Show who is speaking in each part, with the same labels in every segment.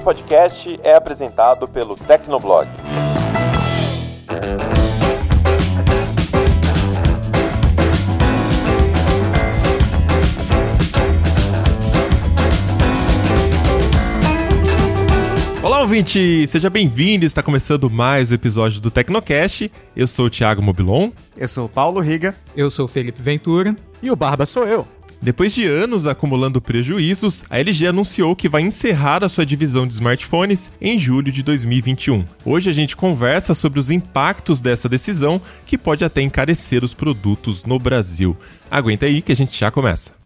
Speaker 1: podcast é apresentado pelo Tecnoblog. Olá, ouvinte! Seja bem-vindo! Está começando mais um episódio do Tecnocast. Eu sou o Thiago Mobilon.
Speaker 2: Eu sou o Paulo Riga.
Speaker 3: Eu sou o Felipe Ventura.
Speaker 4: E o Barba sou eu.
Speaker 1: Depois de anos acumulando prejuízos, a LG anunciou que vai encerrar a sua divisão de smartphones em julho de 2021. Hoje a gente conversa sobre os impactos dessa decisão, que pode até encarecer os produtos no Brasil. Aguenta aí que a gente já começa.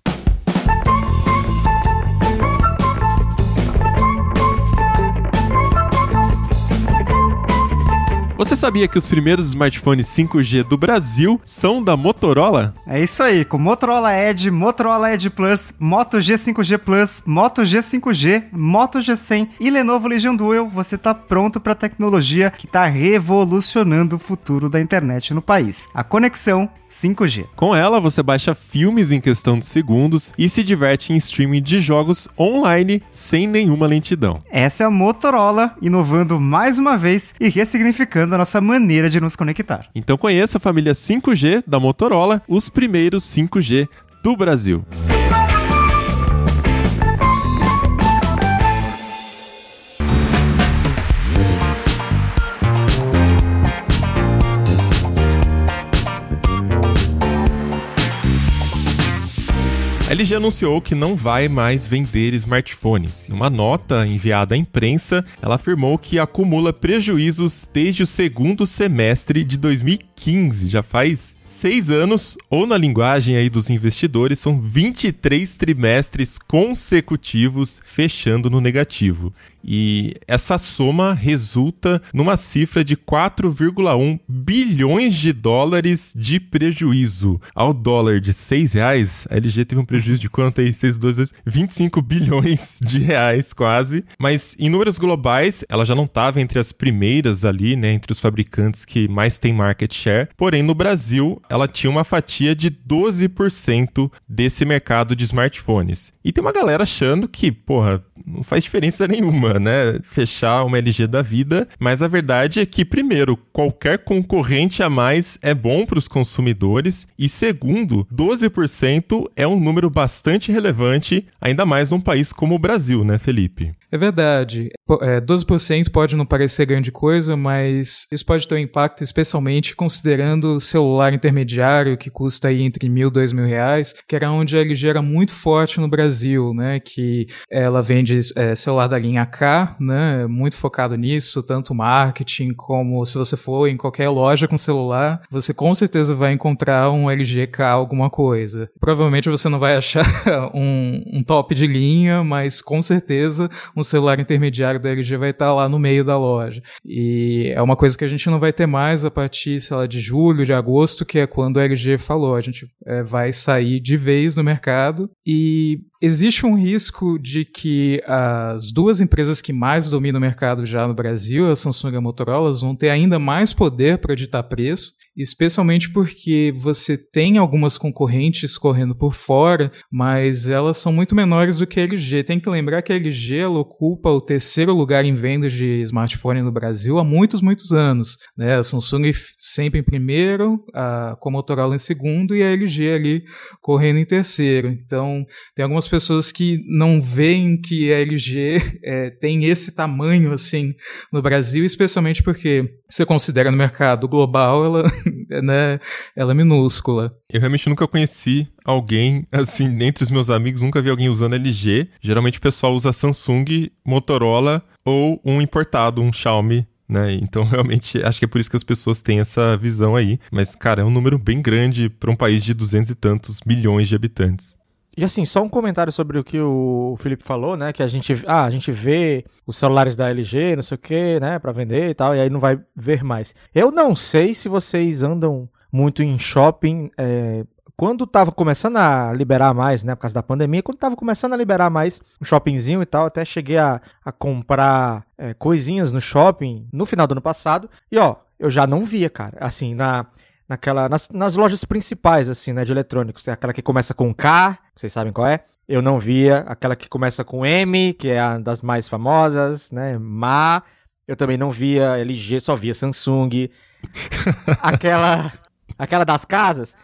Speaker 1: Você sabia que os primeiros smartphones 5G do Brasil são da Motorola?
Speaker 2: É isso aí, com Motorola Edge, Motorola Edge Plus, Moto G5G Plus, Moto G5G, Moto G100 e Lenovo Legion Duel, você tá pronto para a tecnologia que tá revolucionando o futuro da internet no país. A conexão 5G.
Speaker 1: Com ela, você baixa filmes em questão de segundos e se diverte em streaming de jogos online sem nenhuma lentidão.
Speaker 2: Essa é a Motorola inovando mais uma vez e ressignificando a nossa maneira de nos conectar.
Speaker 1: Então conheça a família 5G da Motorola, os primeiros 5G do Brasil. LG anunciou que não vai mais vender smartphones. Em uma nota enviada à imprensa, ela afirmou que acumula prejuízos desde o segundo semestre de 2015. Já faz seis anos, ou na linguagem aí dos investidores, são 23 trimestres consecutivos fechando no negativo. E essa soma resulta numa cifra de 4,1 bilhões de dólares de prejuízo. Ao dólar de 6 reais, a LG teve um prejuízo de quanto aí? 6, 2, 2, 25 bilhões de reais quase. Mas em números globais, ela já não estava entre as primeiras ali, né? Entre os fabricantes que mais têm market share. Porém, no Brasil, ela tinha uma fatia de 12% desse mercado de smartphones. E tem uma galera achando que, porra, não faz diferença nenhuma, né? Fechar uma LG da vida, mas a verdade é que, primeiro, qualquer concorrente a mais é bom para os consumidores, e segundo, 12% é um número bastante relevante, ainda mais num país como o Brasil, né, Felipe?
Speaker 3: É verdade. É, 12% pode não parecer grande coisa, mas isso pode ter um impacto, especialmente considerando o celular intermediário, que custa aí entre mil e dois mil reais, que era onde a LG era muito forte no Brasil, né? Que ela vende é, celular da linha K, né? Muito focado nisso, tanto marketing como se você for em qualquer loja com celular, você com certeza vai encontrar um LG K alguma coisa. Provavelmente você não vai achar um, um top de linha, mas com certeza um celular intermediário da LG vai estar lá no meio da loja. E é uma coisa que a gente não vai ter mais a partir, sei lá, de julho, de agosto, que é quando a LG falou, a gente é, vai sair de vez no mercado e existe um risco de que as duas empresas que mais dominam o mercado já no Brasil, a Samsung e a Motorola, vão ter ainda mais poder para ditar preço, especialmente porque você tem algumas concorrentes correndo por fora, mas elas são muito menores do que a LG. Tem que lembrar que a LG ocupa o terceiro lugar em vendas de smartphone no Brasil há muitos, muitos anos. Né? A Samsung sempre em primeiro, a, com a Motorola em segundo e a LG ali correndo em terceiro. Então, tem algumas pessoas que não veem que a LG é, tem esse tamanho assim no Brasil, especialmente porque você considera no mercado global, ela, né, ela é minúscula.
Speaker 1: Eu realmente nunca conheci alguém, assim, entre os meus amigos, nunca vi alguém usando LG. Geralmente o pessoal usa Samsung, Motorola ou um importado, um Xiaomi né? Então, realmente, acho que é por isso que as pessoas têm essa visão aí. Mas, cara, é um número bem grande para um país de duzentos e tantos milhões de habitantes.
Speaker 4: E assim, só um comentário sobre o que o Felipe falou, né? Que a gente, ah, a gente vê os celulares da LG, não sei o que, né? Pra vender e tal, e aí não vai ver mais. Eu não sei se vocês andam muito em shopping. É, quando tava começando a liberar mais, né? Por causa da pandemia, quando tava começando a liberar mais um shoppingzinho e tal, até cheguei a, a comprar é, coisinhas no shopping no final do ano passado. E ó, eu já não via, cara. Assim, na naquela nas, nas lojas principais assim, né, de eletrônicos, aquela que começa com K, vocês sabem qual é? Eu não via aquela que começa com M, que é a das mais famosas, né? Ma. Eu também não via LG, só via Samsung. aquela, aquela das casas,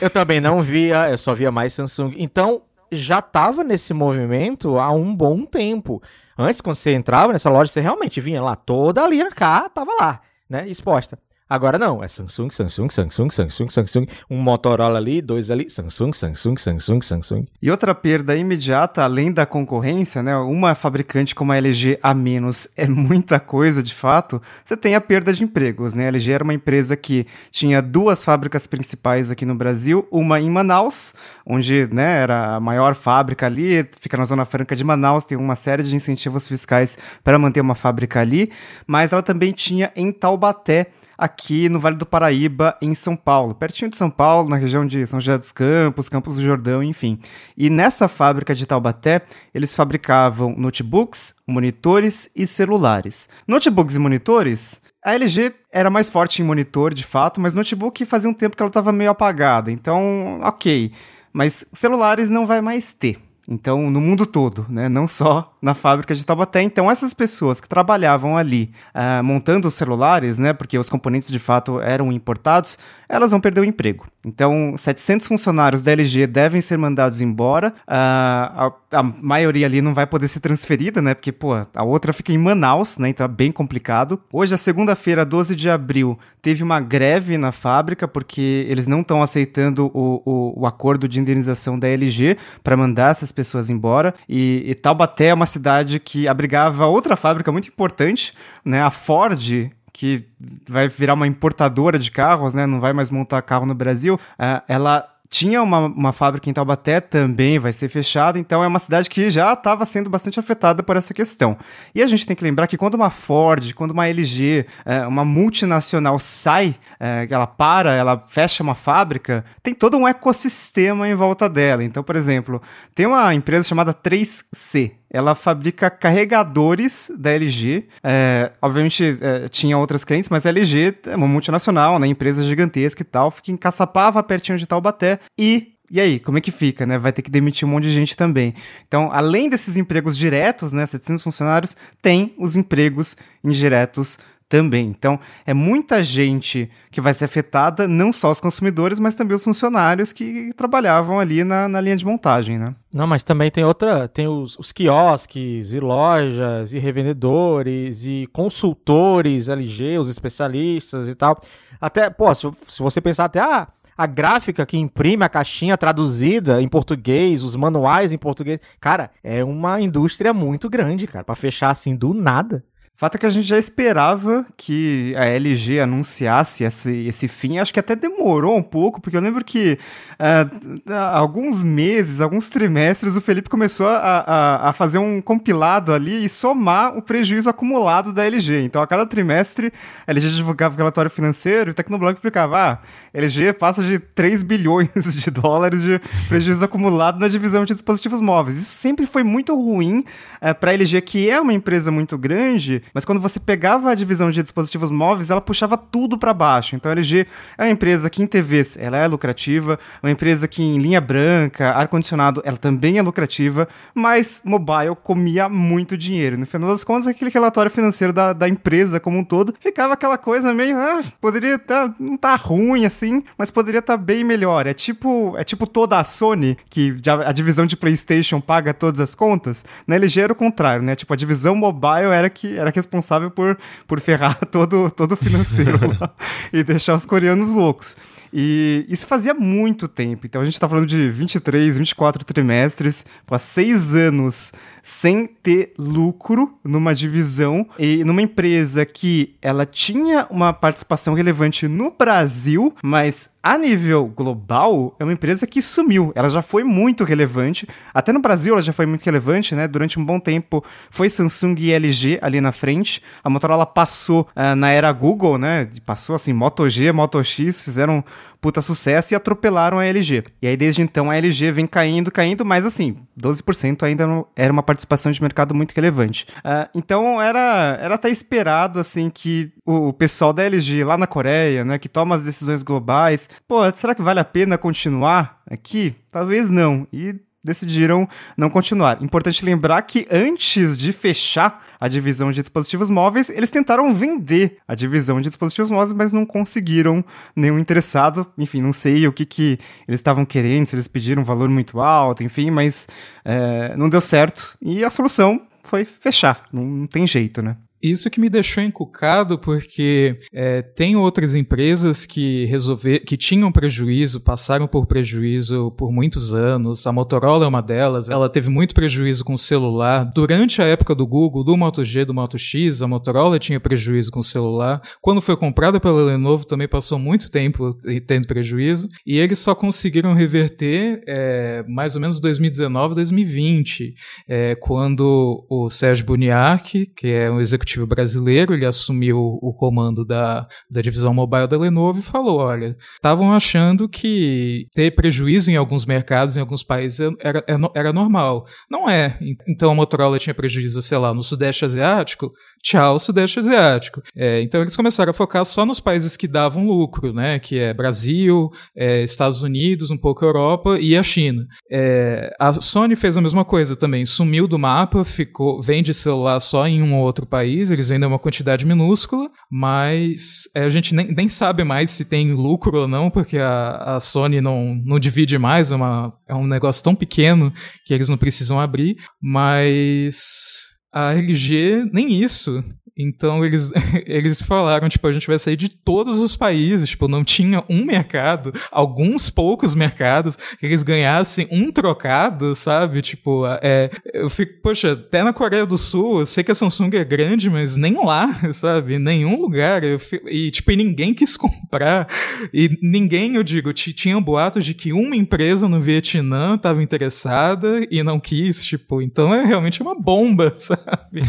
Speaker 4: eu também não via, eu só via mais Samsung. Então, já tava nesse movimento há um bom tempo. Antes, quando você entrava nessa loja, você realmente vinha lá, toda a linha K tava lá, né, exposta. Agora não, é Samsung, Samsung, Samsung, Samsung, Samsung, um Motorola ali, dois ali, Samsung, Samsung, Samsung, Samsung.
Speaker 2: E outra perda imediata, além da concorrência, né? Uma fabricante como a LG a menos é muita coisa de fato. Você tem a perda de empregos, né? A LG era uma empresa que tinha duas fábricas principais aqui no Brasil, uma em Manaus, onde né, era a maior fábrica ali, fica na Zona Franca de Manaus, tem uma série de incentivos fiscais para manter uma fábrica ali, mas ela também tinha em Taubaté aqui no Vale do Paraíba, em São Paulo, pertinho de São Paulo, na região de São José dos Campos, Campos do Jordão, enfim. E nessa fábrica de Taubaté, eles fabricavam notebooks, monitores e celulares. Notebooks e monitores a LG era mais forte em monitor, de fato, mas notebook fazia um tempo que ela estava meio apagada. Então, ok. Mas celulares não vai mais ter. Então, no mundo todo, né? Não só na fábrica de Taubaté. Então, essas pessoas que trabalhavam ali uh, montando os celulares, né? Porque os componentes de fato eram importados, elas vão perder o emprego. Então, 700 funcionários da LG devem ser mandados embora. Uh, a, a, maioria ali não vai poder ser transferida, né? Porque, pô, a outra fica em Manaus, né? Então é bem complicado. Hoje, a segunda-feira, 12 de abril, teve uma greve na fábrica porque eles não estão aceitando o, o, o, acordo de indenização da LG para mandar essas pessoas embora. E, e Taubaté é uma cidade que abrigava outra fábrica muito importante, né? A Ford que vai virar uma importadora de carros, né? Não vai mais montar carro no Brasil. Uh, ela tinha uma, uma fábrica em Taubaté, também vai ser fechada, então é uma cidade que já estava sendo bastante afetada por essa questão. E a gente tem que lembrar que quando uma Ford, quando uma LG, é, uma multinacional sai, é, ela para, ela fecha uma fábrica, tem todo um ecossistema em volta dela. Então, por exemplo, tem uma empresa chamada 3C, ela fabrica carregadores da LG. É, obviamente é, tinha outras clientes, mas a LG é uma multinacional, né? Empresa gigantesca e tal. Fica em Caçapava, pertinho de Taubaté. E e aí, como é que fica, né? Vai ter que demitir um monte de gente também. Então, além desses empregos diretos, né, 700 funcionários, tem os empregos indiretos também. Então, é muita gente que vai ser afetada, não só os consumidores, mas também os funcionários que trabalhavam ali na, na linha de montagem, né?
Speaker 4: Não, mas também tem outra, tem os, os quiosques e lojas e revendedores e consultores LG, os especialistas e tal. Até, pô, se, se você pensar até, ah, a gráfica que imprime a caixinha traduzida em português, os manuais em português. Cara, é uma indústria muito grande, cara, para fechar assim do nada.
Speaker 2: Fato é que a gente já esperava que a LG anunciasse esse, esse fim. Acho que até demorou um pouco, porque eu lembro que uh, alguns meses, alguns trimestres, o Felipe começou a, a, a, fazer um compilado ali e somar o prejuízo acumulado da LG. Então, a cada trimestre, a LG divulgava o relatório financeiro e o Tecnoblog explicava: ah, a LG passa de 3 bilhões de dólares de prejuízo acumulado na divisão de dispositivos móveis. Isso sempre foi muito ruim uh, eh, para a LG, que é uma empresa muito grande mas quando você pegava a divisão de dispositivos móveis, ela puxava tudo para baixo. Então a LG é uma empresa que em TVs ela é lucrativa, uma empresa que em linha branca, ar-condicionado, ela também é lucrativa, mas mobile comia muito dinheiro. No final das contas, aquele relatório financeiro da, da empresa como um todo ficava aquela coisa meio, ah, poderia tá, não tá ruim assim, mas poderia estar tá bem melhor. É tipo, é tipo toda a Sony, que a, divisão de PlayStation paga todas as contas. Na LG era o contrário, né? Tipo, a divisão mobile era que era responsável por, por ferrar todo, todo o financeiro lá e deixar os coreanos loucos. E isso fazia muito tempo. Então a gente está falando de 23, 24 trimestres, há seis anos sem ter lucro numa divisão e numa empresa que ela tinha uma participação relevante no Brasil, mas a nível global é uma empresa que sumiu. Ela já foi muito relevante, até no Brasil ela já foi muito relevante, né? Durante um bom tempo foi Samsung e LG ali na frente. A Motorola passou uh, na era Google, né? Passou assim, Moto G, Moto X, fizeram puta sucesso e atropelaram a LG. E aí desde então a LG vem caindo, caindo, mas assim, 12% ainda não, era uma participação de mercado muito relevante. Uh, então era, era até esperado assim que o, o, pessoal da LG lá na Coreia, né, que toma as decisões globais, pô, será que vale a pena continuar aqui? Talvez não. E decidiram não continuar. Importante lembrar que antes de fechar a divisão de dispositivos móveis, eles tentaram vender a divisão de dispositivos móveis, mas não conseguiram nenhum interessado. Enfim, não sei o que, que eles estavam querendo, se eles pediram um valor muito alto, enfim, mas é, não deu certo. E a solução foi fechar. Não, não tem jeito, né?
Speaker 3: Isso que me deixou encucado, porque é, tem outras empresas que resolver, que tinham prejuízo, passaram por prejuízo por muitos anos. A Motorola é uma delas. Ela teve muito prejuízo com o celular. Durante a época do Google, do Moto G, do Moto X, a Motorola tinha prejuízo com o celular. Quando foi comprada pela Lenovo, também passou muito tempo tendo prejuízo. E eles só conseguiram reverter é, mais ou menos 2019, 2020, é, quando o Sérgio Buniac, que é um executivo executivo brasileiro, ele assumiu o comando da, da divisão mobile da Lenovo e falou: olha, estavam achando que ter prejuízo em alguns mercados, em alguns países, era, era, era normal. Não é. Então a Motorola tinha prejuízo, sei lá, no Sudeste Asiático, tchau, Sudeste Asiático. É, então eles começaram a focar só nos países que davam lucro, né? Que é Brasil, é, Estados Unidos, um pouco Europa e a China. É, a Sony fez a mesma coisa também, sumiu do mapa, ficou, vende celular só em um ou outro país país, eles vendem uma quantidade minúscula, mas é, a gente nem, nem sabe mais se tem lucro ou não, porque a, a Sony não, não divide mais, é, uma, é um negócio tão pequeno que eles não precisam abrir, mas a LG nem isso. Então eles, eles falaram, tipo, a gente vai sair de todos os países, tipo, não tinha um mercado, alguns poucos mercados que eles ganhassem um trocado, sabe? Tipo, é, eu fico, poxa, até na Coreia do Sul, eu sei que a Samsung é grande, mas nem lá, sabe? Em nenhum lugar. Fico, e, tipo, e ninguém quis comprar. E ninguém, eu digo, tinha boatos de que uma empresa no Vietnã estava interessada e não quis, tipo, então é realmente uma bomba, sabe?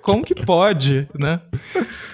Speaker 3: Como que pode, né?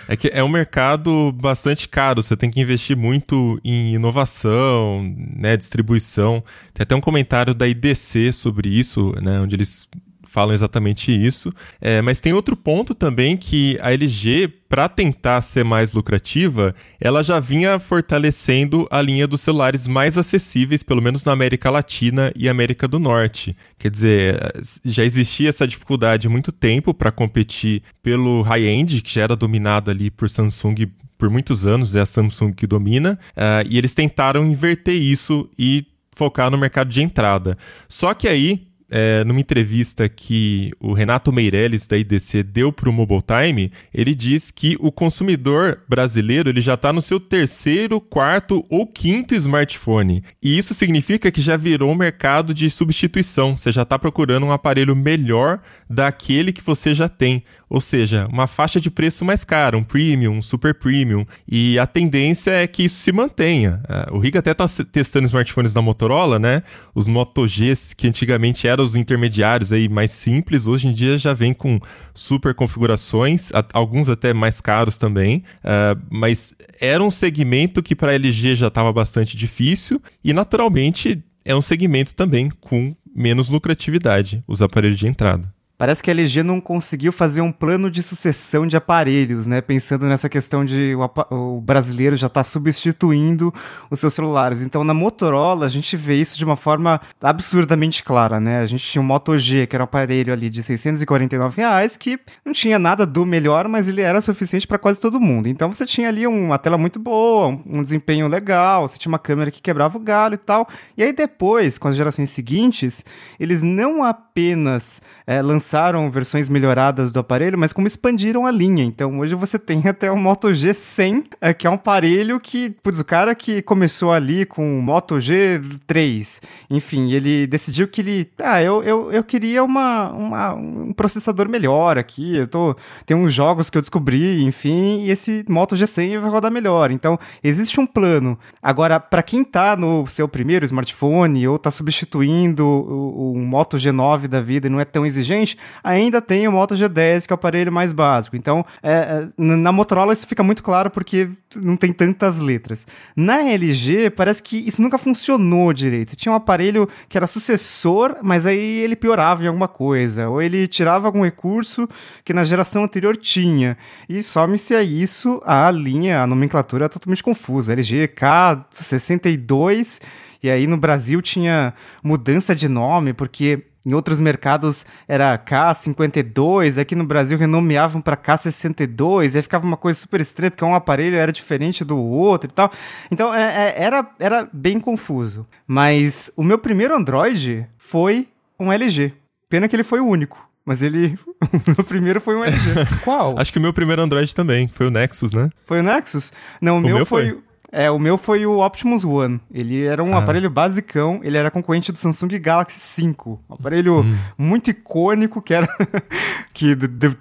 Speaker 1: É que é um mercado bastante caro, você tem que investir muito em inovação, né, distribuição. Tem até um comentário da IDC sobre isso, né, onde eles falam exatamente isso. É, mas tem outro ponto também que a LG, para tentar ser mais lucrativa, ela já vinha fortalecendo a linha dos celulares mais acessíveis, pelo menos na América Latina e América do Norte. Quer dizer, já existia essa dificuldade há muito tempo para competir pelo high-end, que já era dominado ali por Samsung por muitos anos, é a Samsung que domina, uh, e eles tentaram inverter isso e focar no mercado de entrada. Só que aí é, numa entrevista que o Renato Meirelles da IDC deu para o Mobile Time, ele diz que o consumidor brasileiro ele já está no seu terceiro, quarto ou quinto smartphone. E isso significa que já virou um mercado de substituição. Você já está procurando um aparelho melhor daquele que você já tem. Ou seja, uma faixa de preço mais cara, um premium, um super premium. E a tendência é que isso se mantenha. É, o Riga até está testando smartphones da Motorola, né? Os Moto Gs, que antigamente eram os intermediários aí mais simples, hoje em dia já vem com super configurações, alguns até mais caros também. Uh, mas era um segmento que para a LG já estava bastante difícil e naturalmente é um segmento também com menos lucratividade, os aparelhos de entrada.
Speaker 2: Parece que a LG não conseguiu fazer um plano de sucessão de aparelhos, né? Pensando nessa questão de o, o brasileiro já está substituindo os seus celulares. Então, na Motorola, a gente vê isso de uma forma absurdamente clara, né? A gente tinha o Moto G, que era um aparelho ali de 649 reais, que não tinha nada do melhor, mas ele era suficiente para quase todo mundo. Então, você tinha ali uma tela muito boa, um, desempenho legal, você tinha uma câmera que quebrava o galho e tal. E aí, depois, com as gerações seguintes, eles não apenas é, lançaram lançaram versões melhoradas do aparelho, mas como expandiram a linha. Então hoje você tem até o Moto G100, é, que é um aparelho que, putz, o cara que começou ali com o Moto G3, enfim, ele decidiu que ele, ah, eu, eu, eu queria uma, uma, um processador melhor aqui, eu tô, tem uns jogos que eu descobri, enfim, e esse Moto G100 vai rodar melhor. Então existe um plano. Agora, para quem tá no seu primeiro smartphone ou tá substituindo o, o Moto G9 da vida e não é tão exigente, ainda tem o Moto G10, que é o aparelho mais básico. Então, é, é na Motorola isso fica muito claro porque não tem tantas letras. Na LG, parece que isso nunca funcionou direito. Você tinha um aparelho que era sucessor, mas aí ele piorava em alguma coisa, ou ele tirava algum recurso que na geração anterior tinha. E some-se a isso, a linha, a nomenclatura é totalmente confusa. LG K62 E aí no Brasil tinha mudança de nome, porque em outros mercados era K52, aqui no Brasil renomeavam para K62, aí ficava uma coisa super estranha, porque um aparelho era diferente do outro e tal. Então é, é, era, era bem confuso. Mas o meu primeiro Android foi um LG. Pena que ele foi o único. Mas ele. o primeiro foi um LG.
Speaker 3: Qual?
Speaker 1: Acho que o meu primeiro Android também foi o Nexus, né?
Speaker 2: Foi o Nexus? Não, o,
Speaker 1: O
Speaker 2: meu,
Speaker 1: meu
Speaker 2: foi.
Speaker 1: foi.
Speaker 2: É, o meu foi o Optimus One. Ele era um
Speaker 1: Ah.
Speaker 2: aparelho basicão, ele era concorrente do Samsung Galaxy 5. Um aparelho
Speaker 1: Hum.
Speaker 2: muito icônico, que era. que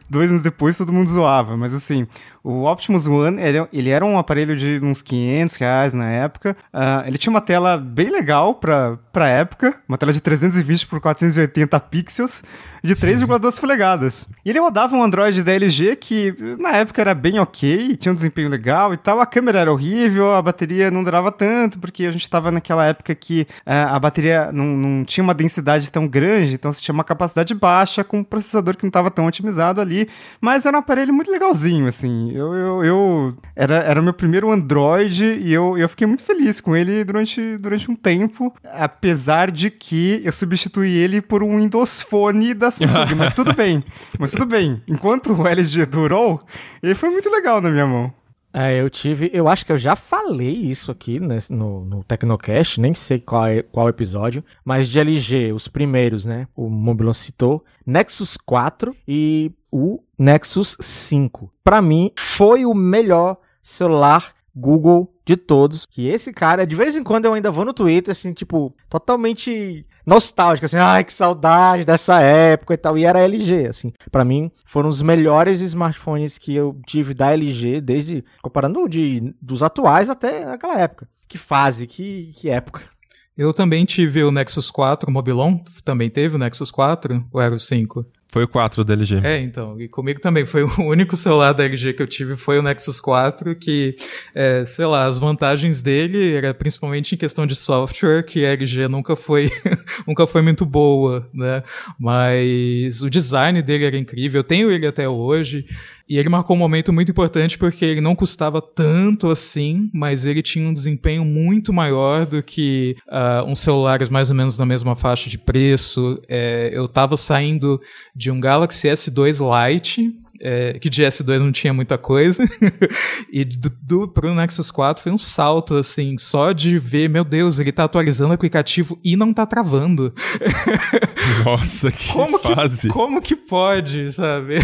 Speaker 2: dois anos depois todo mundo zoava. Mas assim, o Optimus One, ele, ele era um aparelho de uns 500 reais na época. Ah, ele tinha uma tela bem legal pra, pra época, uma tela de 320 por 480 pixels, de 3,2 polegadas. E ele rodava um Android da LG que na época era bem ok, tinha um desempenho legal e tal. A câmera era horrível, a bateria não durava tanto, porque a gente estava naquela época que ah, a bateria não, não tinha uma densidade tão grande, então você tinha uma capacidade baixa com um processador que não estava tão otimizado ali. Mas era um aparelho muito legalzinho, assim. Eu, eu, eu- era, era o meu primeiro Android e eu, eu fiquei muito feliz com ele durante, durante um tempo, apesar de que eu substituí ele por um Windows Phone da Samsung, mas tudo bem. Mas tudo bem. Enquanto o LG durou, ele foi muito legal na minha mão.
Speaker 4: É, eu tive. Eu acho que eu já falei isso aqui nesse- no, no Tecnocast, nem sei qual, é, qual episódio, mas de LG, os primeiros, né? O Mobilon citou, Nexus 4 e o Nexus 5. Pra mim, foi o melhor celular Google de todos. Que esse cara, de vez em quando eu ainda vou no Twitter, assim, tipo, totalmente nostálgico, assim, ai, que saudade dessa época e tal. E era LG, assim. Pra mim, foram os melhores smartphones que eu tive da LG, desde, comparando de, dos atuais até aquela época. Que fase, que, que época.
Speaker 3: Eu também tive o Nexus 4, o Mobilon também teve o Nexus 4, ou era o 5?
Speaker 1: Foi o 4 da LG.
Speaker 3: É, então, e comigo também foi o único celular da LG que eu tive foi o Nexus 4, que, é, sei lá, as vantagens dele era principalmente em questão de software, que a LG nunca foi, nunca foi muito boa, né? Mas o design dele era incrível, eu tenho ele até hoje, e ele marcou um momento muito importante porque ele não custava tanto assim, mas ele tinha um desempenho muito maior do que ah, uns celulares mais ou menos na mesma faixa de preço. É, eu tava saindo de um Galaxy S2 Lite, é, que de S2 não tinha muita coisa, e do, do, pro Nexus 4 foi um salto, assim, só de ver, meu Deus, ele tá atualizando o aplicativo e não tá travando.
Speaker 1: Nossa, que
Speaker 3: Como que,
Speaker 1: fase.
Speaker 3: como que pode, sabe?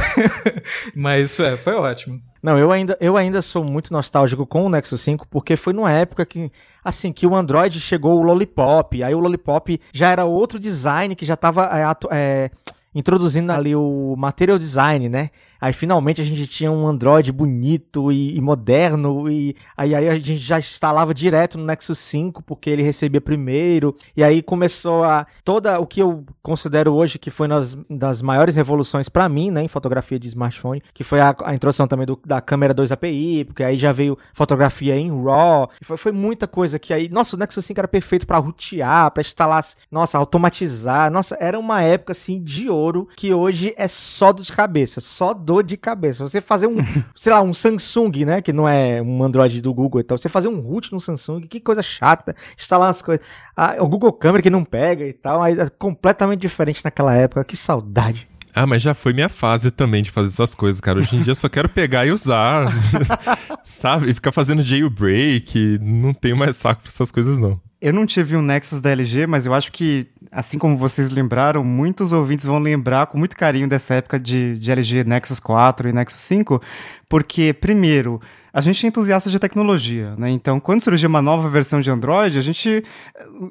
Speaker 3: Mas é, foi ótimo.
Speaker 4: Não, eu ainda, eu ainda sou muito nostálgico com o Nexus 5, porque foi numa época que, assim, que o Android chegou o Lollipop, aí o Lollipop já era outro design que já tava é, é, introduzindo ali o material design, né? Aí finalmente a gente tinha um Android bonito e, e moderno, e aí, aí a gente já instalava direto no Nexus 5, porque ele recebia primeiro, e aí começou a. toda o que eu considero hoje que foi nas, das maiores revoluções pra mim, né, em fotografia de smartphone, que foi a, a introdução também do- da câmera 2 API, porque aí já veio fotografia em RAW, foi, foi muita coisa que aí. Nossa, o Nexus 5 era perfeito pra rotear, pra instalar, nossa, automatizar, nossa, era uma época assim de ouro que hoje é só dor de cabeça, só dor de cabeça. Você fazer um, sei lá, um Samsung, né, que não é um Android do Google e tal, você fazer um root no Samsung, que coisa chata, instalar as coisas. Ah, o Google Câmera que não pega e tal, aí é completamente diferente naquela época, que saudade.
Speaker 1: Ah, mas já foi minha fase também de fazer essas coisas, cara. Hoje em dia eu só quero pegar e usar. Sabe? Ficar fazendo jailbreak. Não tenho mais saco pra essas coisas, não.
Speaker 2: Eu não tive um Nexus da LG, mas eu acho que, assim como vocês lembraram, muitos ouvintes vão lembrar com muito carinho dessa época de, de LG Nexus 4 e Nexus 5, porque, primeiro, a gente é entusiasta de tecnologia, né? Então, quando surgiu uma nova versão de Android, a gente,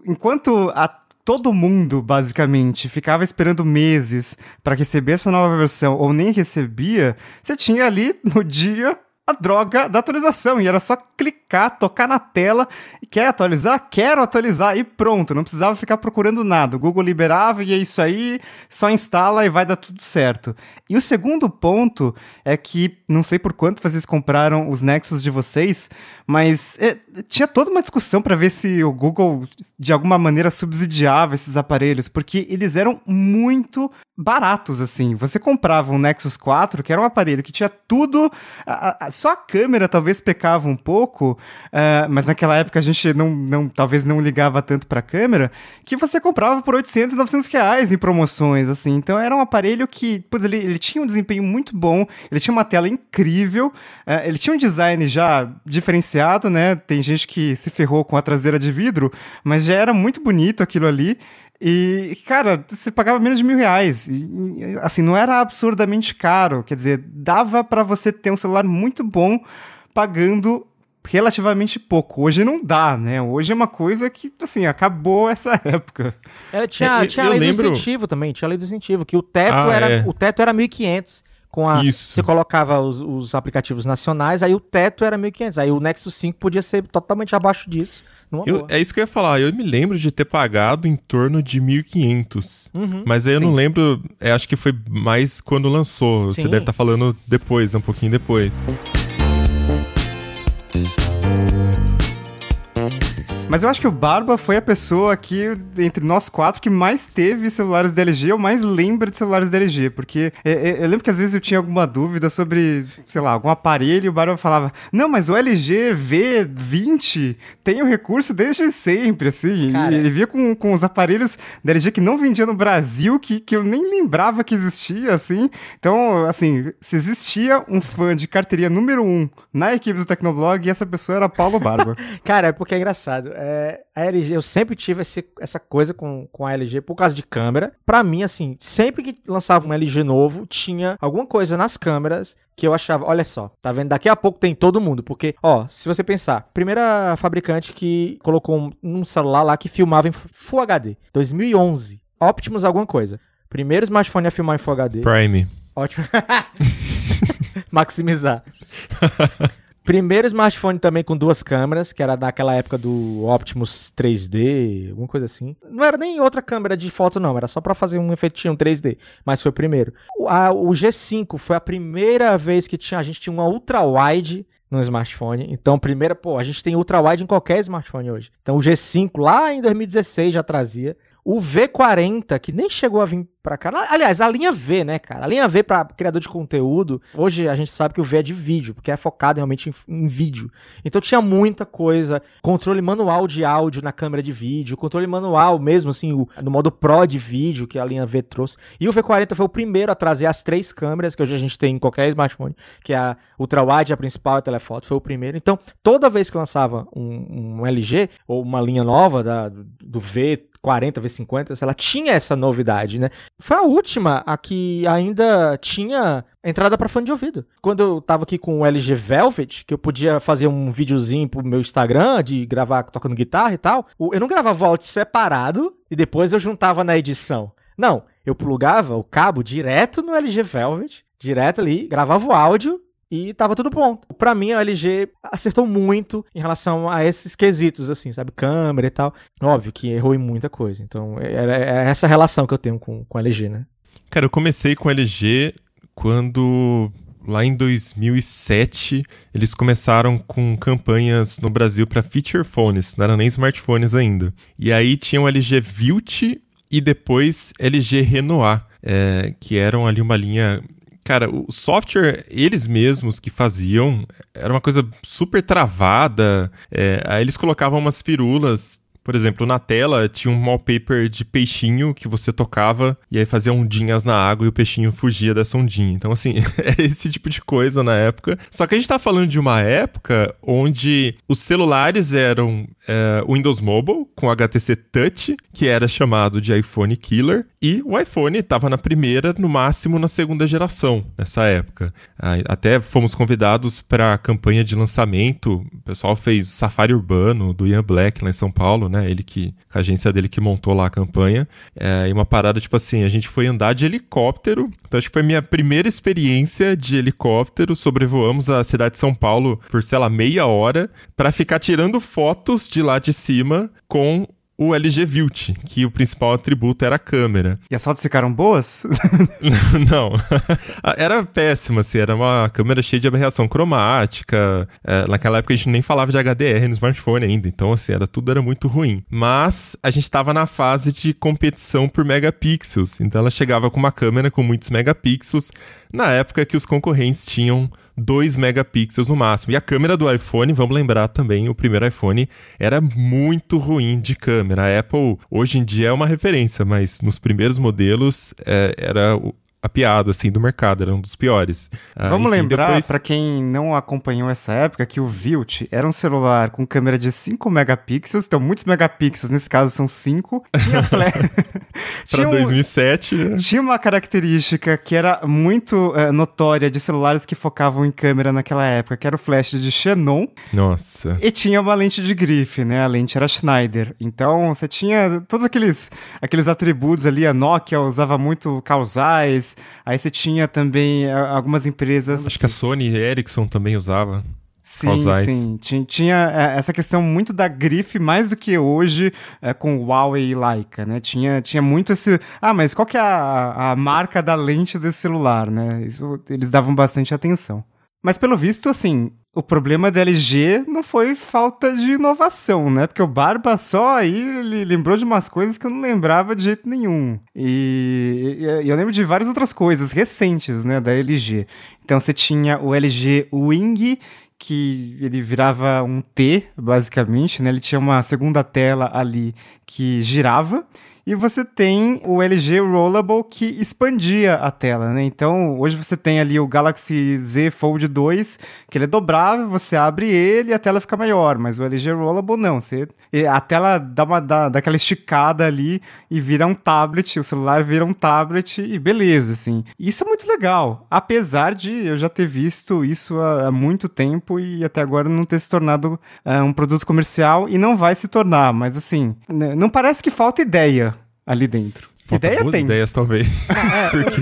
Speaker 2: enquanto a todo mundo, basicamente, ficava esperando meses para receber essa nova versão ou nem recebia, você tinha ali no dia a droga da atualização e era só clicar, tocar na tela, quer atualizar? Quero atualizar e pronto, não precisava ficar procurando nada. O Google liberava e é isso aí, só instala e vai dar tudo certo. E o segundo ponto é que, não sei por quanto vocês compraram os Nexus de vocês, mas é, tinha toda uma discussão para ver se o Google de alguma maneira subsidiava esses aparelhos, porque eles eram muito baratos assim. Você comprava um Nexus 4, que era um aparelho que tinha tudo, a- a- só a câmera talvez pecava um pouco, uh, mas naquela época a gente não, não talvez não ligava tanto pra câmera, que você comprava por 800, 900 reais em promoções, assim. Então era um aparelho que, putz, ele, ele tinha um desempenho muito bom, ele tinha uma tela incrível, uh, ele tinha um design já diferenciado, né? Tem gente que se ferrou com a traseira de vidro, mas já era muito bonito aquilo ali. E, cara, você pagava menos de mil reais. E, assim, não era absurdamente caro. Quer dizer, dava para você ter um celular muito bom pagando relativamente pouco. Hoje não dá, né? Hoje é uma coisa que, assim, acabou essa época.
Speaker 4: É, tinha, é, tinha a lei lembro... do incentivo também, tinha a lei do incentivo, que o teto ah, era, é. o teto era 1.500 com a Isso. você colocava os, os, aplicativos nacionais, aí o teto era 1.500, aí o Nexus 5 podia ser totalmente abaixo disso.
Speaker 1: Eu, é isso que eu ia falar. Eu me lembro de ter pagado em torno de 1.500. Uhum, mas aí eu sim. não lembro. É, acho que foi mais quando lançou. Sim. Você deve estar tá falando depois, um pouquinho depois.
Speaker 2: Mas eu acho que o Barba foi a pessoa aqui, entre nós quatro, que mais teve celulares da LG ou mais lembra de celulares da LG. Porque eu, é, é, eu lembro que às vezes eu tinha alguma dúvida sobre, sei lá, algum aparelho e o Barba falava: Não, mas o LG V20 tem o recurso desde sempre, assim. Cara, ele via com, com os aparelhos da LG que não vendia no Brasil, que, que eu nem lembrava que existia, assim. Então, assim, se existia um fã de carteirinha número um na equipe do Tecnoblog, essa pessoa era Paulo Barba.
Speaker 4: Cara, é porque é engraçado é, a LG, eu sempre tive esse, essa coisa com, com a LG por causa de câmera. Pra mim, assim, sempre que lançava um LG novo, tinha alguma coisa nas câmeras que eu achava, olha só, tá vendo? Daqui a pouco tem todo mundo, porque, ó, se você pensar, primeira fabricante que colocou um, um celular lá que filmava em Full HD, 2011, Optimus alguma coisa. Primeiro smartphone a filmar em Full HD.
Speaker 1: Prime.
Speaker 4: Ótimo. Maximizar. Primeiro smartphone também com duas câmeras, que era daquela época do Optimus 3D, alguma coisa assim. Não era nem outra câmera de foto, não, era só para fazer um efeitinho 3D, mas foi o primeiro. O, a, o G5 foi a primeira vez que tinha, a gente tinha uma ultra-wide no smartphone. Então, primeira, pô, a gente tem ultra-wide em qualquer smartphone hoje. Então, o G5 lá em 2016 já trazia. O V40, que nem chegou a vir pra cá. Aliás, a linha V, né, cara? A linha V para criador de conteúdo. Hoje a gente sabe que o V é de vídeo, porque é focado realmente em, em, vídeo. Então tinha muita coisa. Controle manual de áudio na câmera de vídeo, controle manual mesmo, assim, o, no modo Pro de vídeo que a linha V trouxe. E o V40 foi o primeiro a trazer as três câmeras que hoje a gente tem em qualquer smartphone, que é a ultra-wide, a principal a telefoto. Foi o primeiro. Então, toda vez que lançava um, um LG ou uma linha nova da, do V 40, V50, ela tinha essa novidade, né? Foi a última a que ainda tinha entrada para fone de ouvido. Quando eu tava aqui com o LG Velvet, que eu podia fazer um videozinho pro meu Instagram de gravar tocando guitarra e tal, eu não gravava o áudio separado e depois eu juntava na edição. Não, eu plugava o cabo direto no LG Velvet, direto ali, gravava o áudio e tava tudo pronto. Para mim, a LG acertou muito em relação a esses quesitos, assim, sabe? Câmera e tal. Óbvio que errou em muita coisa. Então, é, é essa relação que eu tenho com, com a LG, né?
Speaker 1: Cara, eu comecei com a LG quando lá em 2007 eles começaram com campanhas no Brasil para feature phones, não eram nem smartphones ainda. E aí tinha o LG Vilt e depois LG Renoir, é, que eram ali uma linha Cara, o software, eles mesmos que faziam, era uma coisa super travada. É, aí eles colocavam umas firulas por exemplo, na tela tinha um wallpaper de peixinho que você tocava e aí fazia ondinhas na água e o peixinho fugia dessa ondinha. Então, assim, é esse tipo de coisa na época. Só que a gente tá falando de uma época onde os celulares eram é, Windows Mobile com HTC Touch, que era chamado de iPhone Killer, e o iPhone estava na primeira, no máximo na segunda geração nessa época. Até fomos convidados para a campanha de lançamento. O pessoal fez Safari Urbano do Ian Black lá em São Paulo, né? Ele que, a agência dele que montou lá a campanha. É, e uma parada, tipo assim, a gente foi andar de helicóptero. Então acho que foi minha primeira experiência de helicóptero. Sobrevoamos a cidade de São Paulo por, sei lá, meia hora para ficar tirando fotos de lá de cima com o LG Vilt, que o principal atributo era a câmera.
Speaker 2: E as fotos ficaram boas?
Speaker 1: não. era péssima, assim, era uma câmera cheia de aberração cromática. É, naquela época a gente nem falava de HDR no smartphone ainda, então assim, era tudo era muito ruim. Mas a gente estava na fase de competição por megapixels, então ela chegava com uma câmera com muitos megapixels, na época que os concorrentes tinham 2 megapixels no máximo. E a câmera do iPhone, vamos lembrar também, o primeiro iPhone era muito ruim de câmera. A Apple hoje em dia é uma referência, mas nos primeiros modelos é, era a piada, assim, do mercado, era um dos piores.
Speaker 2: Ah, Vamos enfim, lembrar, depois... para quem não acompanhou essa época, que o Vilt era um celular com câmera de 5 megapixels, então muitos megapixels, nesse caso são 5. Tinha flash...
Speaker 1: para 2007.
Speaker 2: Um... Tinha uma característica que era muito uh, notória de celulares que focavam em câmera naquela época, que era o flash de Xenon.
Speaker 1: Nossa.
Speaker 2: E tinha uma lente de grife, né? A lente era Schneider. Então, você tinha todos aqueles, aqueles atributos ali, a Nokia usava muito causais, Aí você tinha também algumas empresas.
Speaker 1: Acho que a Sony e Ericsson também usava.
Speaker 2: Sim, causais. sim. Tinha, tinha, é, essa questão muito da grife, mais do que hoje é, com Huawei e Leica, né? Tinha, tinha muito esse... Ah, mas qual que é a, a marca da lente desse celular, né? Isso, eles davam bastante atenção. Mas pelo visto, assim, o problema da LG não foi falta de inovação, né? Porque o Barba só aí ele lembrou de umas coisas que eu não lembrava de jeito nenhum. E, e eu lembro de várias outras coisas recentes, né, da LG. Então você tinha o LG Wing, que ele virava um T, basicamente, né? Ele tinha uma segunda tela ali que girava. E você tem o LG Rollable que expandia a tela, né? Então, hoje você tem ali o Galaxy Z Fold 2, que ele é dobrável, você abre ele e a tela fica maior, mas o LG Rollable não. Você, a tela dá, uma, dá, dá aquela esticada ali e vira um tablet, o celular vira um tablet e beleza, assim. Isso é muito legal, apesar de eu já ter visto isso há, há muito tempo e até agora não ter se tornado uh, um produto comercial e não vai se tornar, mas assim, não parece que falta ideia ali dentro.
Speaker 1: Falta Ideia tem. ideias, talvez. É,
Speaker 4: Porque...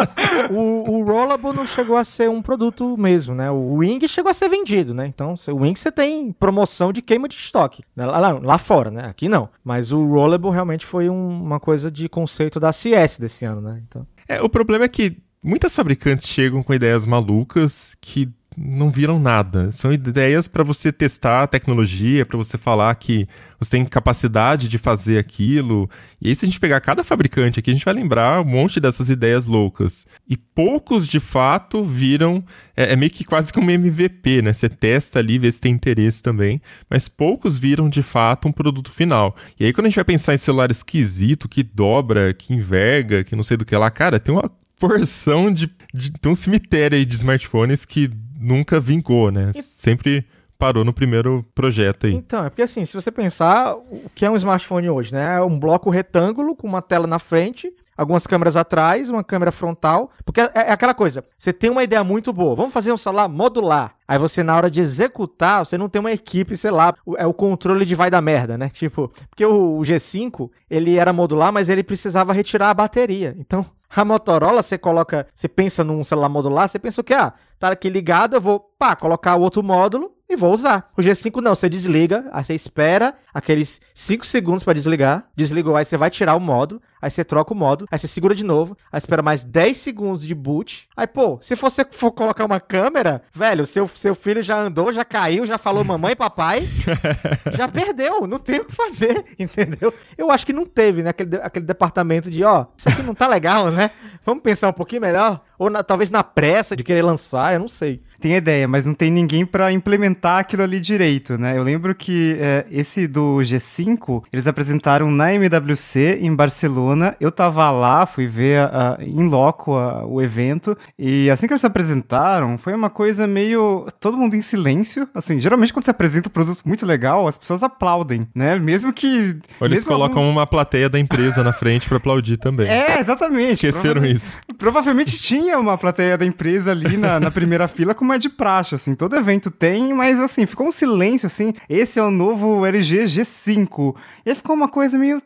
Speaker 4: o, o Rollable não chegou a ser um produto mesmo, né? O Wing chegou a ser vendido, né? Então, o Wing você tem promoção de queima de estoque. Né? Lá, lá, lá, fora, né? Aqui não. Mas o Rollable realmente foi um, uma coisa de conceito da CS desse ano, né? Então...
Speaker 1: É, o problema é que muitas fabricantes chegam com ideias malucas que não viram nada. São ideias para você testar a tecnologia, para você falar que você tem capacidade de fazer aquilo. E aí, se a gente pegar cada fabricante aqui, a gente vai lembrar um monte dessas ideias loucas. E poucos, de fato, viram. É, é meio que quase como um MVP, né? Você testa ali, vê se tem interesse também. Mas poucos viram, de fato, um produto final. E aí, quando a gente vai pensar em celular esquisito, que dobra, que enverga, que não sei do que lá, cara, tem uma porção de, de. Tem um cemitério aí de smartphones que nunca vingou, né? E... Sempre parou no primeiro projeto aí.
Speaker 4: Então, é porque assim, se você pensar, o que é um smartphone hoje, né? É um bloco retângulo com uma tela na frente, algumas câmeras atrás, uma câmera frontal, porque é, é, aquela coisa, você tem uma ideia muito boa, vamos fazer um celular modular. Aí você, na hora de executar, você não tem uma equipe, sei lá, é o controle de vai da merda, né? Tipo, porque o, o G5, ele era modular, mas ele precisava retirar a bateria. Então, a Motorola, você coloca, você pensa num celular modular, você pensa o quê? Ah, tá aqui ligado, eu vou, pá, colocar o outro módulo e vou usar. O G5 não, você desliga, aí você espera aqueles 5 segundos para desligar, desligou, aí você vai tirar o módulo, aí você troca o módulo, aí você segura de novo, aí espera mais 10 segundos de boot. Aí, pô, se você for colocar uma câmera, velho, seu, seu filho já andou, já caiu, já falou mamãe e papai, já perdeu, não tem o que fazer, entendeu? Eu acho que não teve, né, aquele, aquele departamento de, ó, isso aqui não tá legal, né? Vamos pensar um pouquinho melhor? Ou na, talvez na pressa de querer lançar, eu não sei
Speaker 2: tem ideia, mas não tem ninguém para implementar aquilo ali direito, né? Eu lembro que é, esse do G5, eles apresentaram na MWC em Barcelona. Eu tava lá, fui ver em loco a, o evento, e assim que eles apresentaram, foi uma coisa meio. todo mundo em silêncio. Assim, geralmente quando você apresenta um produto muito legal, as pessoas aplaudem, né? Mesmo que.
Speaker 1: Ou eles colocam algum... uma plateia da empresa na frente para aplaudir também.
Speaker 2: É, exatamente.
Speaker 1: Esqueceram Prova... isso.
Speaker 2: Provavelmente tinha uma plateia da empresa ali na, na primeira fila com como é de praxe, assim. Todo evento tem, mas assim, ficou um silêncio, assim. Esse é o novo LG G5. E aí ficou uma coisa meio.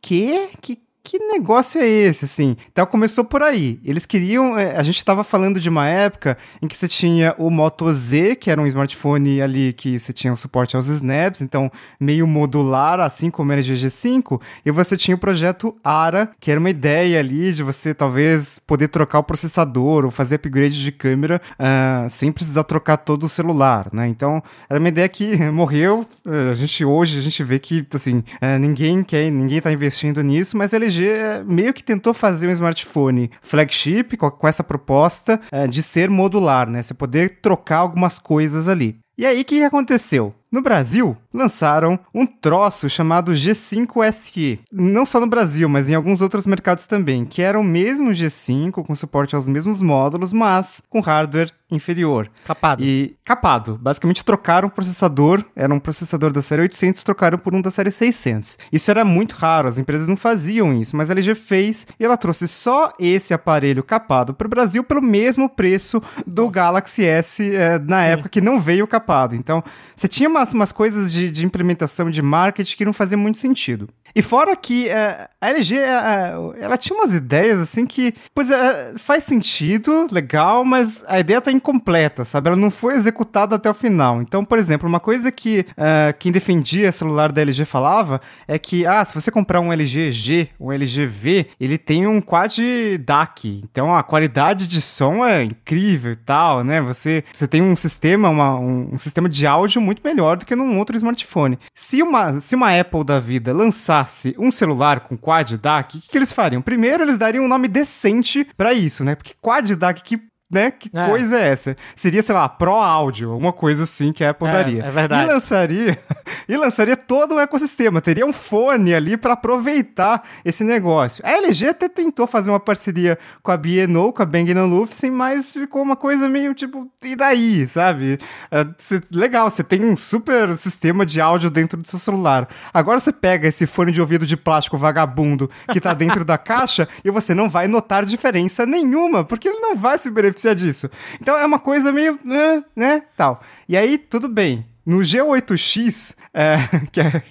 Speaker 2: Quê? Que, que negócio é esse, assim? Então começou por aí. Eles queriam. É, a gente estava falando de uma época em que você tinha o Moto Z, que era um smartphone ali que você tinha o suporte aos snaps, então meio modular, assim como era GG5, e você tinha o projeto ARA, que era uma ideia ali de você talvez poder trocar o processador ou fazer upgrade de câmera uh, sem precisar trocar todo o celular, né? Então era uma ideia que morreu. Uh, a gente hoje a gente vê que assim uh, ninguém quer, ninguém está investindo nisso, mas a LG meio que tentou fazer um smartphone flagship com, com essa proposta é, de ser modular, né? Você poder trocar algumas coisas ali. E aí, o que aconteceu? No Brasil, lançaram um troço chamado G5 SE. Não só no Brasil, mas em alguns outros mercados também, que era o mesmo G5, com suporte aos mesmos módulos, mas com hardware inferior.
Speaker 4: Capado.
Speaker 2: E capado. Basicamente trocaram o processador, era um processador da série 800, trocaram por um da série 600. Isso era muito raro, as empresas não faziam isso, mas a LG fez e ela trouxe só esse aparelho capado para o Brasil pelo mesmo preço do Galaxy S é, na Sim. época que não veio capado. Então, você tinha umas, umas coisas de, de implementação de marketing que não faziam muito sentido. E fora que é, a LG, é, ela tinha umas ideias assim que, pois é, faz sentido, legal, mas a ideia tá incompleta, sabe? Ela não foi executada até o final. Então, por exemplo, uma coisa que é, quem defendia celular da LG falava é que, ah, se você comprar um LG G, um LG V, ele tem um quad DAC. Então, a qualidade de som é incrível e tal, né? Você, você tem um sistema, uma, um, um sistema de áudio muito melhor do que num outro smartphone. Se uma, se uma Apple da vida lançasse um celular com Quad DAC, o que, que, eles fariam? Primeiro, eles dariam um nome decente para isso, né? Porque Quad DAC, que né? Que é. coisa é essa? Seria, sei lá, Pro Áudio, uma coisa assim que a Apple
Speaker 4: é,
Speaker 2: daria.
Speaker 4: É verdade.
Speaker 2: E lançaria, e lançaria todo um ecossistema. Teria um fone ali para aproveitar esse negócio. A LG até tentou fazer uma parceria com a B&O, com a Bang Olufsen, mas ficou uma coisa meio tipo, e daí, sabe? É, cê, legal, você tem um super sistema de áudio dentro do seu celular. Agora você pega esse fone de ouvido de plástico vagabundo que tá dentro da caixa e você não vai notar diferença nenhuma, porque ele não vai se beneficiar beneficiar disso. Então é uma coisa meio, né, né, tal. E aí, tudo bem. No G8X, é, que é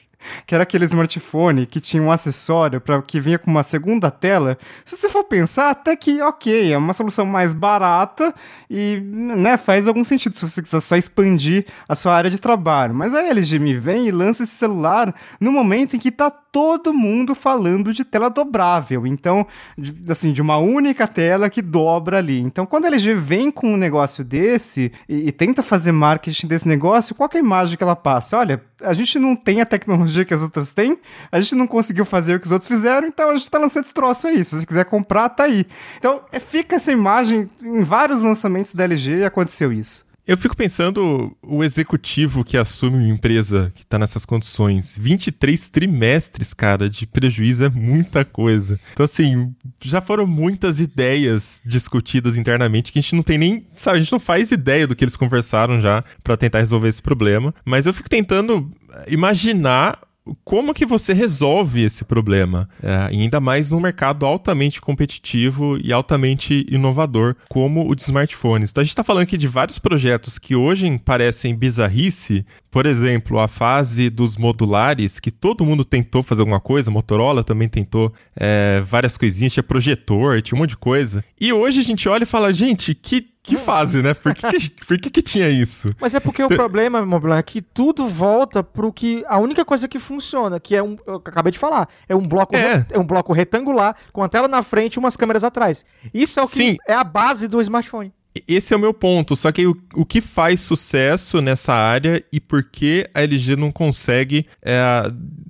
Speaker 2: que era aquele smartphone que tinha um acessório para que vinha com uma segunda tela. Se você for pensar, até que ok, é uma solução mais barata e né, faz algum sentido se você quiser só expandir a sua área de trabalho. Mas a LG me vem e lança esse celular no momento em que está todo mundo falando de tela dobrável. Então, de, assim, de uma única tela que dobra ali. Então, quando a LG vem com um negócio desse e, e tenta fazer marketing desse negócio, qual é a imagem que ela passa? Olha, a gente não tem a tecnologia que as outras têm, a gente não conseguiu fazer o que os outros fizeram, então a gente tá lançando esse troço aí. Se você quiser comprar, tá aí. Então, é, fica essa imagem em vários lançamentos da LG aconteceu isso.
Speaker 1: Eu fico pensando o executivo que assume uma empresa que tá nessas condições. 23 trimestres, cara, de prejuízo é muita coisa. Então, assim, já foram muitas ideias discutidas internamente que a gente não tem nem. Sabe, a gente não faz ideia do que eles conversaram já para tentar resolver esse problema. Mas eu fico tentando imaginar como que você resolve esse problema? É, ainda mais num mercado altamente competitivo e altamente inovador, como o de smartphones. Então a gente está falando aqui de vários projetos que hoje parecem bizarrice. Por exemplo, a fase dos modulares, que todo mundo tentou fazer alguma coisa, Motorola também tentou é, várias coisinhas, tinha projetor, tinha um monte de coisa. E hoje a gente olha e fala, gente, que que fase, né? Por que, que, por que, que tinha isso?
Speaker 4: Mas é porque o problema, Mobilan, é que tudo volta pro que. A única coisa que funciona, que é um. Eu acabei de falar. É um bloco, é. é um bloco retangular, com a tela na frente e umas câmeras atrás. Isso é o que Sim. é a base do smartphone.
Speaker 1: Esse é o meu ponto. Só que o, o que faz sucesso nessa área e por que a LG não consegue é,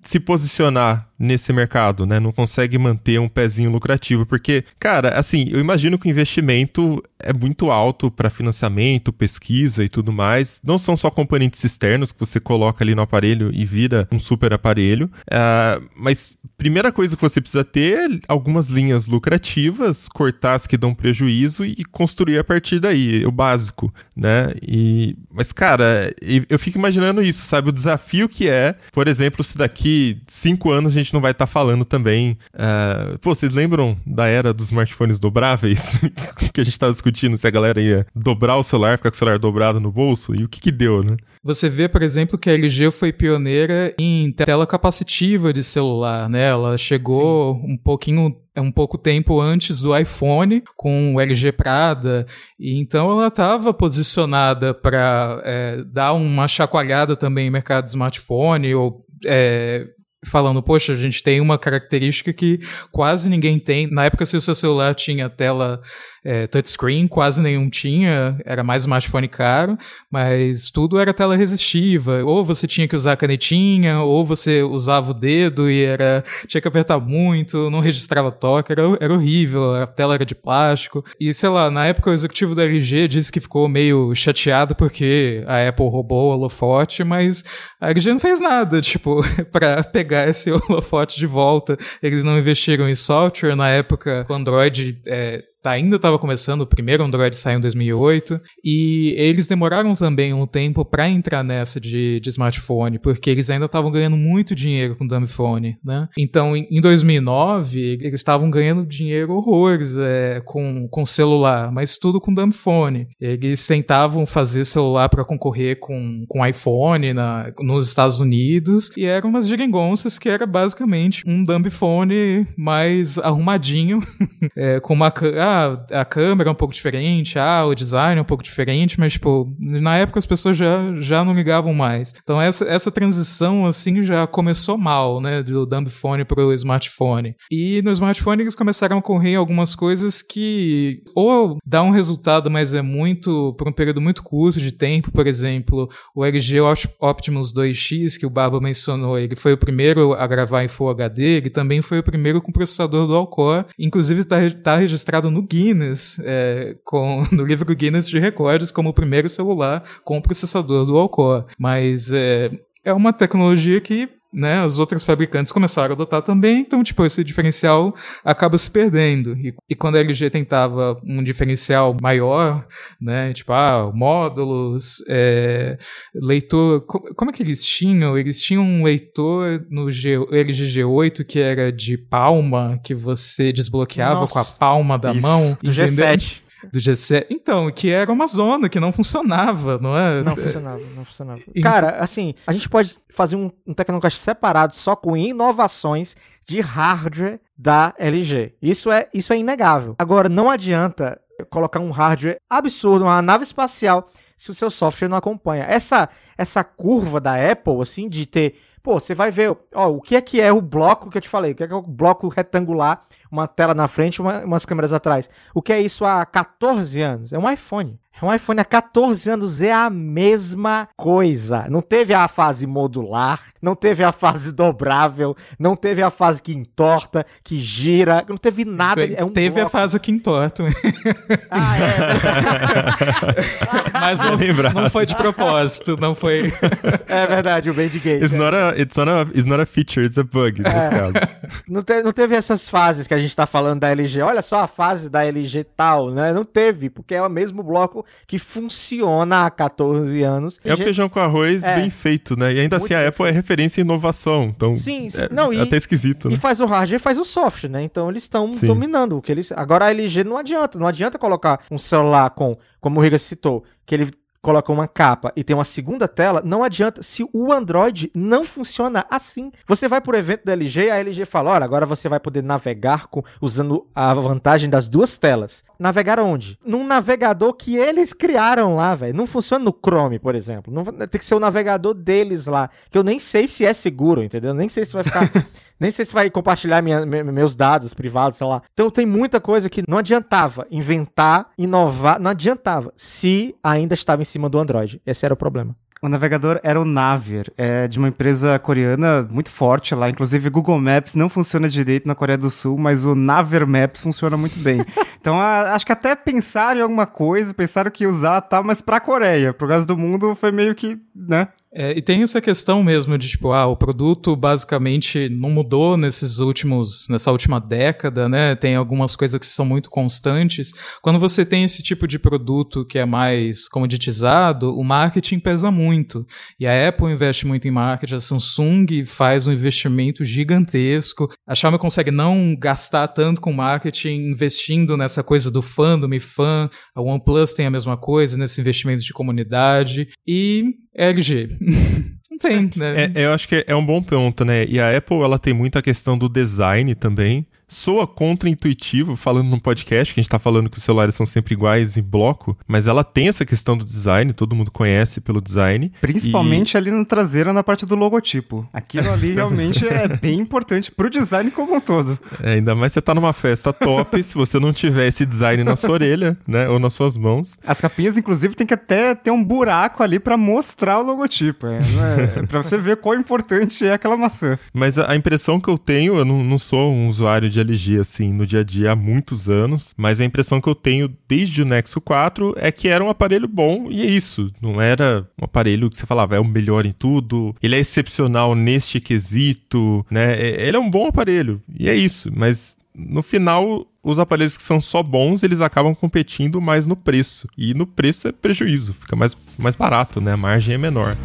Speaker 1: se posicionar nesse mercado, né? Não consegue manter um pezinho lucrativo, porque, cara, assim, eu imagino que o investimento é muito alto para financiamento, pesquisa e tudo mais. Não são só componentes externos que você coloca ali no aparelho e vira um super aparelho, uh, mas primeira coisa que você precisa ter é algumas linhas lucrativas, cortar as que dão prejuízo e construir a partir daí, o básico, né? E, mas, cara, eu fico imaginando isso, sabe? O desafio que é, por exemplo, se daqui cinco anos a gente não vai estar tá falando também. Uh, pô, vocês lembram da era dos smartphones dobráveis? que a gente estava discutindo se a galera ia dobrar o celular, ficar com o celular dobrado no bolso? E o que que deu, né?
Speaker 3: Você vê, por exemplo, que a LG foi pioneira em tela capacitiva de celular, né? Ela chegou Sim. um pouquinho é um pouco tempo antes do iPhone com o LG Prada e então ela estava posicionada para é, dar uma chacoalhada também no mercado de smartphone ou é, falando, poxa, a gente tem uma característica que quase ninguém tem. Na época, se o seu celular tinha tela é, touchscreen, quase nenhum tinha, era mais smartphone caro, mas tudo era tela resistiva. Ou você tinha que usar a canetinha, ou você usava o dedo e era tinha que apertar muito, não registrava toque, era, era horrível, a tela era de plástico. E sei lá, na época o executivo da LG disse que ficou meio chateado porque a Apple roubou o holofote, mas a LG não fez nada, tipo, para pegar esse holofote de volta. Eles não investiram em software na época, o Android é, ainda estava começando, o primeiro Android saiu em 2008, e eles demoraram também um tempo para entrar nessa de, de, smartphone, porque eles ainda estavam ganhando muito dinheiro com dumb phone, né? Então, em, em 2009, eles estavam ganhando dinheiro horrores é, com, com celular, mas tudo com dumb phone. Eles tentavam fazer celular para concorrer com, com iPhone na, nos Estados Unidos, e eram umas geringonças que era basicamente um dumb phone mais arrumadinho, é, com uma... Ah, a câmera é um pouco diferente, ah, o design é um pouco diferente, mas, tipo, na época as pessoas já, já não ligavam mais. Então essa, essa transição, assim, já começou mal, né, do dumb phone pro smartphone. E no smartphone eles começaram a correr algumas coisas que ou dá um resultado, mas é muito, por um período muito curto de tempo, por exemplo, o LG Optimus 2X, que o Baba mencionou, ele foi o primeiro a gravar em Full HD, ele também foi o primeiro com processador dual-core, inclusive está tá registrado no Guinness, é, com, no livro Guinness de recordes, como o primeiro celular com processador dual core. Mas é, é uma tecnologia que né, as outras fabricantes começaram a adotar também, então, tipo, esse diferencial acaba se perdendo. E, e, quando a LG tentava um diferencial maior, né, tipo, ah, módulos, é, leitor, como, é que eles tinham? Eles tinham um leitor no G, LG G8 que era de palma, que você desbloqueava Nossa. com a palma da
Speaker 4: Isso,
Speaker 3: mão.
Speaker 4: Do G7
Speaker 3: do G7. Então, que era uma zona que não funcionava, não é?
Speaker 4: Não funcionava, não funcionava. Então... Cara, assim, a gente pode fazer um, um Tecnocast separado só com inovações de hardware da LG. Isso é, isso é inegável. Agora, não adianta colocar um hardware absurdo, uma nave espacial, se o seu software não acompanha. Essa, essa curva da Apple, assim, de ter Pô, você vai ver, ó, o que é que é o bloco que eu te falei, o que é, que é o bloco retangular, uma tela na frente, uma, umas câmeras atrás. O que é isso há 14 anos? É um iPhone. Um iPhone há 14 anos é a mesma coisa. Não teve a fase modular, não teve a fase dobrável, não teve a fase que entorta, que gira, não teve nada. É
Speaker 3: um teve bloco. a fase que entorta. Ah, é. Mas não, não, foi de propósito, não foi.
Speaker 4: é verdade, o Bandgate.
Speaker 1: It's, é. not a, it's, not a, it's not a feature, it's a bug nesse é. caso.
Speaker 4: Não, te, não teve essas fases que a gente tá falando da LG. Olha só a fase da LG tal, né? Não teve, porque é o mesmo bloco que funciona há 14 anos.
Speaker 1: É o feijão com arroz é. bem feito, né? E ainda Muito assim a Apple é referência em inovação. Então, sim, sim. É, não, é e, até esquisito, né?
Speaker 4: E faz o hardware e faz o software, né? Então eles estão dominando o que eles. Agora a LG não adianta, não adianta colocar um celular com, como o Riga citou, que ele coloca uma capa e tem uma segunda tela, não adianta se o Android não funciona assim. Você vai por evento da LG, a LG fala: olha, agora você vai poder navegar com, usando a vantagem das duas telas. Navegar onde? Num navegador que eles criaram lá, velho. Não funciona no Chrome, por exemplo. Não, tem que ser o navegador deles lá. Que eu nem sei se é seguro, entendeu? Nem sei se vai ficar. Nem sei se vai compartilhar minha, meus dados privados, sei lá. Então tem muita coisa que não adiantava inventar, inovar, não adiantava se ainda estava em cima do Android. Esse era o problema.
Speaker 2: O navegador era o Naver, é de uma empresa coreana muito forte lá. Inclusive, Google Maps não funciona direito na Coreia do Sul, mas o Naver Maps funciona muito bem. então, a, acho que até pensaram em alguma coisa, pensaram que ia usar, tá, mas pra Coreia, pro resto do mundo foi meio que, né?
Speaker 3: É, e tem essa questão mesmo de, tipo, ah, o produto basicamente não mudou nesses últimos, nessa última década, né? Tem algumas coisas que são muito constantes. Quando você tem esse tipo de produto que é mais comoditizado, o marketing pesa muito. E a Apple investe muito em marketing, a Samsung faz um investimento gigantesco. A Xiaomi consegue não gastar tanto com marketing, investindo nessa coisa do fandom e fã. A OnePlus tem a mesma coisa, nesse investimento de comunidade. E LG. Não tem,
Speaker 1: né? É, eu acho que é um bom ponto, né? E a Apple, ela tem muita questão do design também. Soa contra-intuitivo falando no podcast, que a gente tá falando que os celulares são sempre iguais em bloco, mas ela tem essa questão do design, todo mundo conhece pelo design.
Speaker 2: Principalmente e... ali na traseira, na parte do logotipo. Aquilo ali realmente é bem importante pro design como um todo.
Speaker 1: É, ainda mais você tá numa festa top, se você não tiver esse design na sua orelha, né, ou nas suas mãos.
Speaker 2: As capinhas, inclusive, tem que até ter um buraco ali para mostrar o logotipo, é, é, pra você ver quão importante é aquela maçã.
Speaker 1: Mas a, a impressão que eu tenho, eu não, não sou um usuário de LG, assim, no dia a dia há muitos anos, mas a impressão que eu tenho desde o Nexo 4 é que era um aparelho bom e é isso. Não era um aparelho que você falava, é o melhor em tudo, ele é excepcional neste quesito, né? É, ele é um bom aparelho e é isso, mas no final os aparelhos que são só bons, eles acabam competindo mais no preço. E no preço é prejuízo, fica mais, mais barato, né? A margem é menor.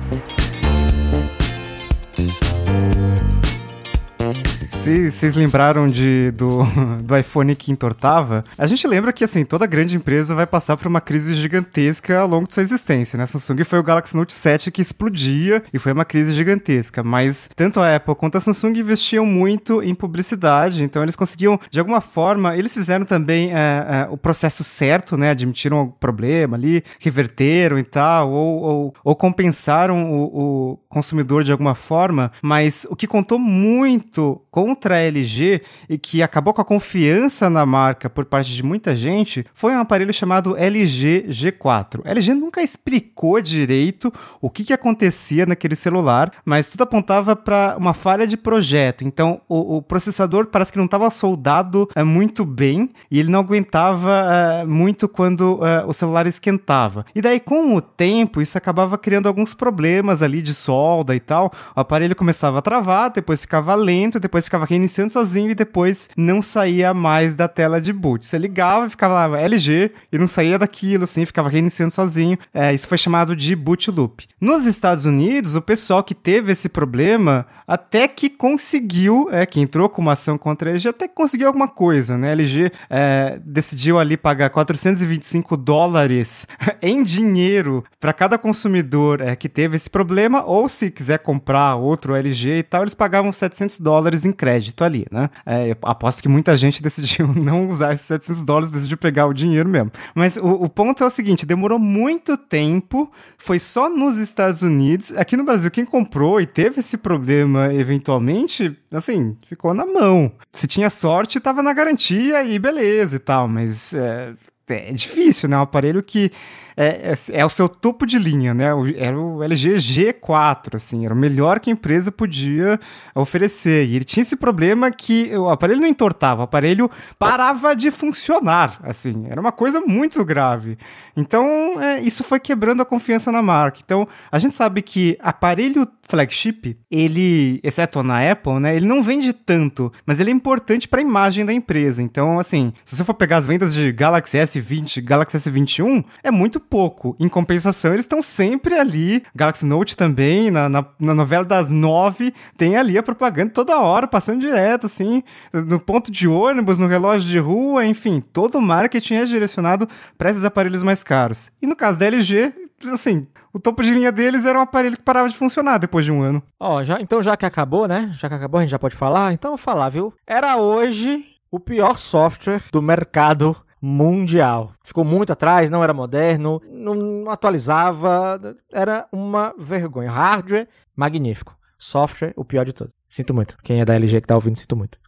Speaker 2: Vocês lembraram de, do, do iPhone que entortava, a gente lembra que, assim, toda grande empresa vai passar por uma crise gigantesca ao longo de sua existência, né? Samsung foi o Galaxy Note 7 que explodia e foi uma crise gigantesca, mas tanto a Apple quanto a Samsung investiam muito em publicidade, então eles conseguiam, de alguma forma, eles fizeram também é, é, o processo certo, né? Admitiram o problema ali, reverteram e tal, ou, ou, ou compensaram o, o consumidor de alguma forma, mas o que contou muito com contra a LG e que acabou com a confiança na marca por parte de muita gente foi um aparelho chamado LG G4. A LG nunca explicou direito o que, que acontecia naquele celular, mas tudo apontava para uma falha de projeto. Então o, o processador parece que não estava soldado é, muito bem e ele não aguentava é, muito quando é, o celular esquentava. E daí, com o tempo, isso acabava criando alguns problemas ali de solda e tal. O aparelho começava a travar, depois ficava lento, depois ficava reiniciando sozinho e depois não saía mais da tela de boot. Você ligava e ficava lá LG e não saía daquilo, assim, ficava reiniciando sozinho. É, isso foi chamado de boot loop. Nos Estados Unidos, o pessoal que teve esse problema até que conseguiu, é, que entrou com uma ação contra a LG, até que conseguiu alguma coisa, né? A LG é, decidiu ali pagar 425 dólares em dinheiro para cada consumidor é, que teve esse problema, ou se quiser comprar outro LG e tal, eles pagavam 700 dólares em crédito ali, né? É, aposto que muita gente decidiu não usar esses 700 dólares, decidiu pegar o dinheiro mesmo. Mas o, o ponto é o seguinte: demorou muito tempo, foi só nos Estados Unidos. Aqui no Brasil, quem comprou e teve esse problema eventualmente, assim, ficou na mão. Se tinha sorte, tava na garantia e beleza e tal, mas é, é difícil, né? Um aparelho que é, é, é, o seu topo de linha, né? Era o LG G4, assim, era o melhor que a empresa podia oferecer. E ele tinha esse problema que o aparelho não entortava, o aparelho parava de funcionar, assim, era uma coisa muito grave. Então, é, isso foi quebrando a confiança na marca. Então, a gente sabe que aparelho flagship, ele, exceto na Apple, né, ele não vende tanto, mas ele é importante para a imagem da empresa. Então, assim, se você for pegar as vendas de Galaxy S20, Galaxy S21, é muito pouco. Em compensação, eles estão sempre ali. Galaxy Note também, na, na, na, novela das nove, tem ali a propaganda toda hora, passando direto, assim, no ponto de ônibus, no relógio de rua, enfim, todo o marketing é direcionado para esses aparelhos mais caros. E no caso da LG, assim, o topo de linha deles era um aparelho que parava de funcionar depois de um ano.
Speaker 4: Ó, oh, já, então já que acabou, né? Já que acabou, a gente já pode falar. Então eu vou falar, viu? Era hoje o pior software do mercado mundial. Ficou muito atrás, não era moderno, não atualizava, era uma vergonha. Hardware, magnífico. Software, o pior de tudo. Sinto muito. Quem é da LG que tá ouvindo, sinto muito.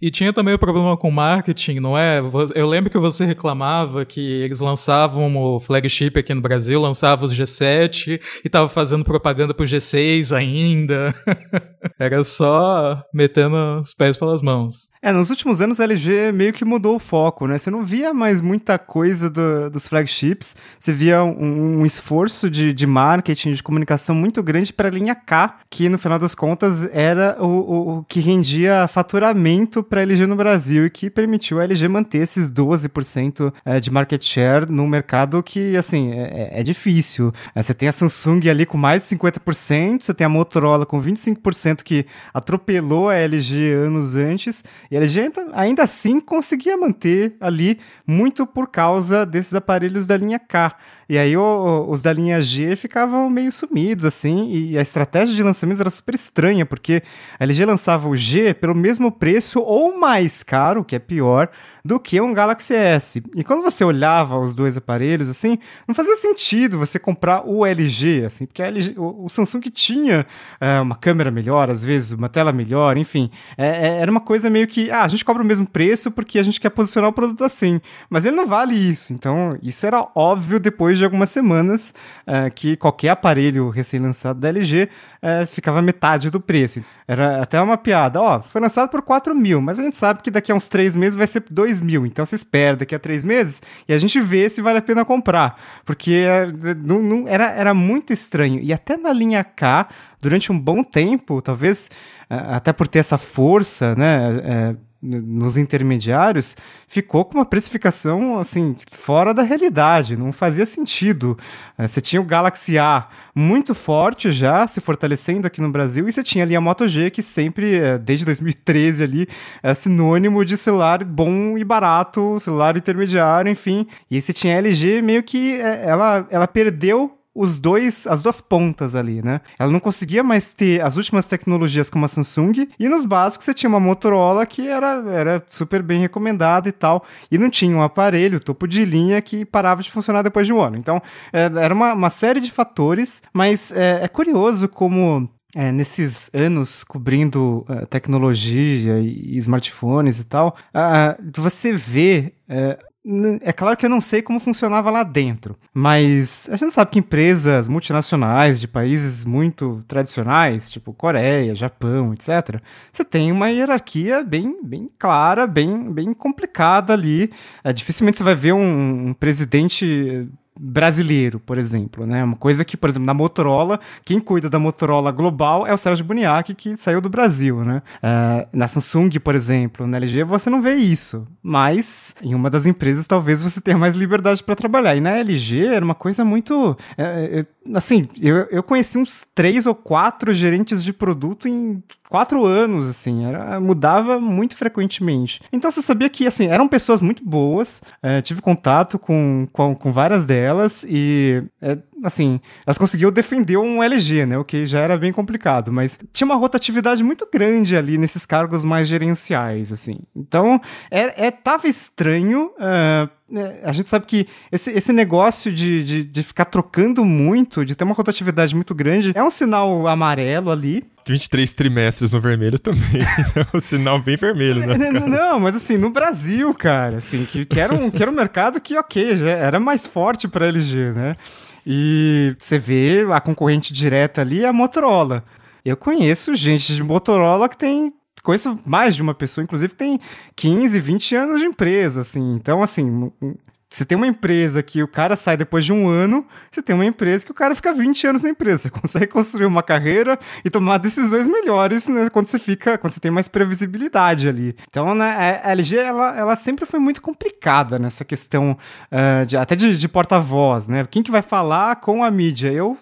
Speaker 3: E tinha também o problema com marketing, não é? Eu lembro que você reclamava que eles lançavam o flagship aqui no Brasil, lançavam os G7 e tava fazendo propaganda pro G6 ainda. Era só metendo os pés pelas mãos.
Speaker 2: É, nos últimos anos a LG meio que mudou o foco, né? Você não via mais muita coisa do, dos flagships, você via um, um esforço de, de, marketing, de comunicação muito grande para a linha K, que no final das contas era o, o, o que rendia faturamento para a LG no Brasil e que permitiu a LG manter esses 12% é, de market share num mercado que, assim, é, é, é difícil. É, você tem a Samsung ali com mais de 50%, você tem a Motorola com 25% que atropelou a LG anos antes E a LG ainda assim conseguia manter ali muito por causa desses aparelhos da linha K. E aí o, os da linha G ficavam meio sumidos, assim, e a estratégia de lançamentos era super estranha, porque a LG lançava o G pelo mesmo preço ou mais caro, que é pior, do que um Galaxy S. E quando você olhava os dois aparelhos, assim, não fazia sentido você comprar o LG, assim, porque LG, o, o, Samsung tinha é, uma câmera melhor, às vezes, uma tela melhor, enfim. É, é, era uma coisa meio que, ah, a gente cobra o mesmo preço porque a gente quer posicionar o produto assim. Mas ele não vale isso. Então, isso era óbvio depois de algumas semanas é, que qualquer aparelho recém-lançado da LG é, ficava metade do preço. Era até uma piada. Ó, foi lançado por 4 mil, mas a gente sabe que daqui a uns 3 meses vai ser 2 mil. Então você espera daqui a 3 meses e a gente vê se vale a pena comprar. Porque é, não, não, era, era muito estranho. E até na linha K, durante um bom tempo, talvez é, até por ter essa força, né? É, nos intermediários, ficou com uma precificação assim fora da realidade, não fazia sentido. É, você tinha o Galaxy A muito forte já, se fortalecendo aqui no Brasil, e você tinha ali a Moto G, que sempre, é, desde 2013 ali, é sinônimo de celular bom e barato, celular intermediário, enfim. E aí você tinha a LG meio que ela, ela perdeu os dois, as duas pontas ali, né? Ela não conseguia mais ter as últimas tecnologias como a Samsung, e nos básicos você tinha uma Motorola que era, era super bem recomendada e tal, e não tinha um aparelho topo de linha que parava de funcionar depois de um ano. Então, é, era uma, uma série de fatores, mas é, é curioso como é, nesses anos cobrindo uh, tecnologia e, e, smartphones e tal, uh, você vê uh, é claro que eu não sei como funcionava lá dentro, mas a gente sabe que empresas multinacionais de países muito tradicionais, tipo Coreia, Japão, etc., você tem uma hierarquia bem, bem clara, bem, bem complicada ali. É, dificilmente você vai ver um, um presidente brasileiro, por exemplo, né? Uma coisa que, por exemplo, na Motorola, quem cuida da Motorola global é o Sérgio Buniac, que saiu do Brasil, né? Uh, na Samsung, por exemplo, na LG, você não vê isso. Mas em uma das empresas, talvez você tenha mais liberdade para trabalhar. E na LG era uma coisa muito. É, é, assim, eu, eu conheci uns três ou quatro gerentes de produto em quatro anos, assim, era, mudava muito frequentemente. Então você sabia que, assim, eram pessoas muito boas, é, tive contato com, com, com, várias delas e, é, assim, elas conseguiam defender um LG, né, o que já era bem complicado, mas tinha uma rotatividade muito grande ali nesses cargos mais gerenciais, assim. Então, é, é tava estranho, uh, a gente sabe que esse, esse negócio de, de, de, ficar trocando muito, de ter uma rotatividade muito grande, é um sinal amarelo ali.
Speaker 1: 23 trimestres no vermelho também. é um sinal bem vermelho, né?
Speaker 2: Não, não, mas assim, no Brasil, cara, assim, que, que, era, um, que era um mercado que, ok, já era mais forte para LG, né? E você vê a concorrente direta ali é a Motorola. Eu conheço gente de Motorola que tem conheço mais de uma pessoa, inclusive tem 15, 20 anos de empresa, assim. Então, assim, você tem uma empresa que o cara sai depois de um ano, você tem uma empresa que o cara fica 20 anos na empresa. Você consegue construir uma carreira e tomar decisões melhores né, quando você fica, quando você tem mais previsibilidade ali. Então, né, a LG, ela, ela sempre foi muito complicada nessa questão uh, de, até de, de porta-voz, né? Quem que vai falar com a mídia? Eu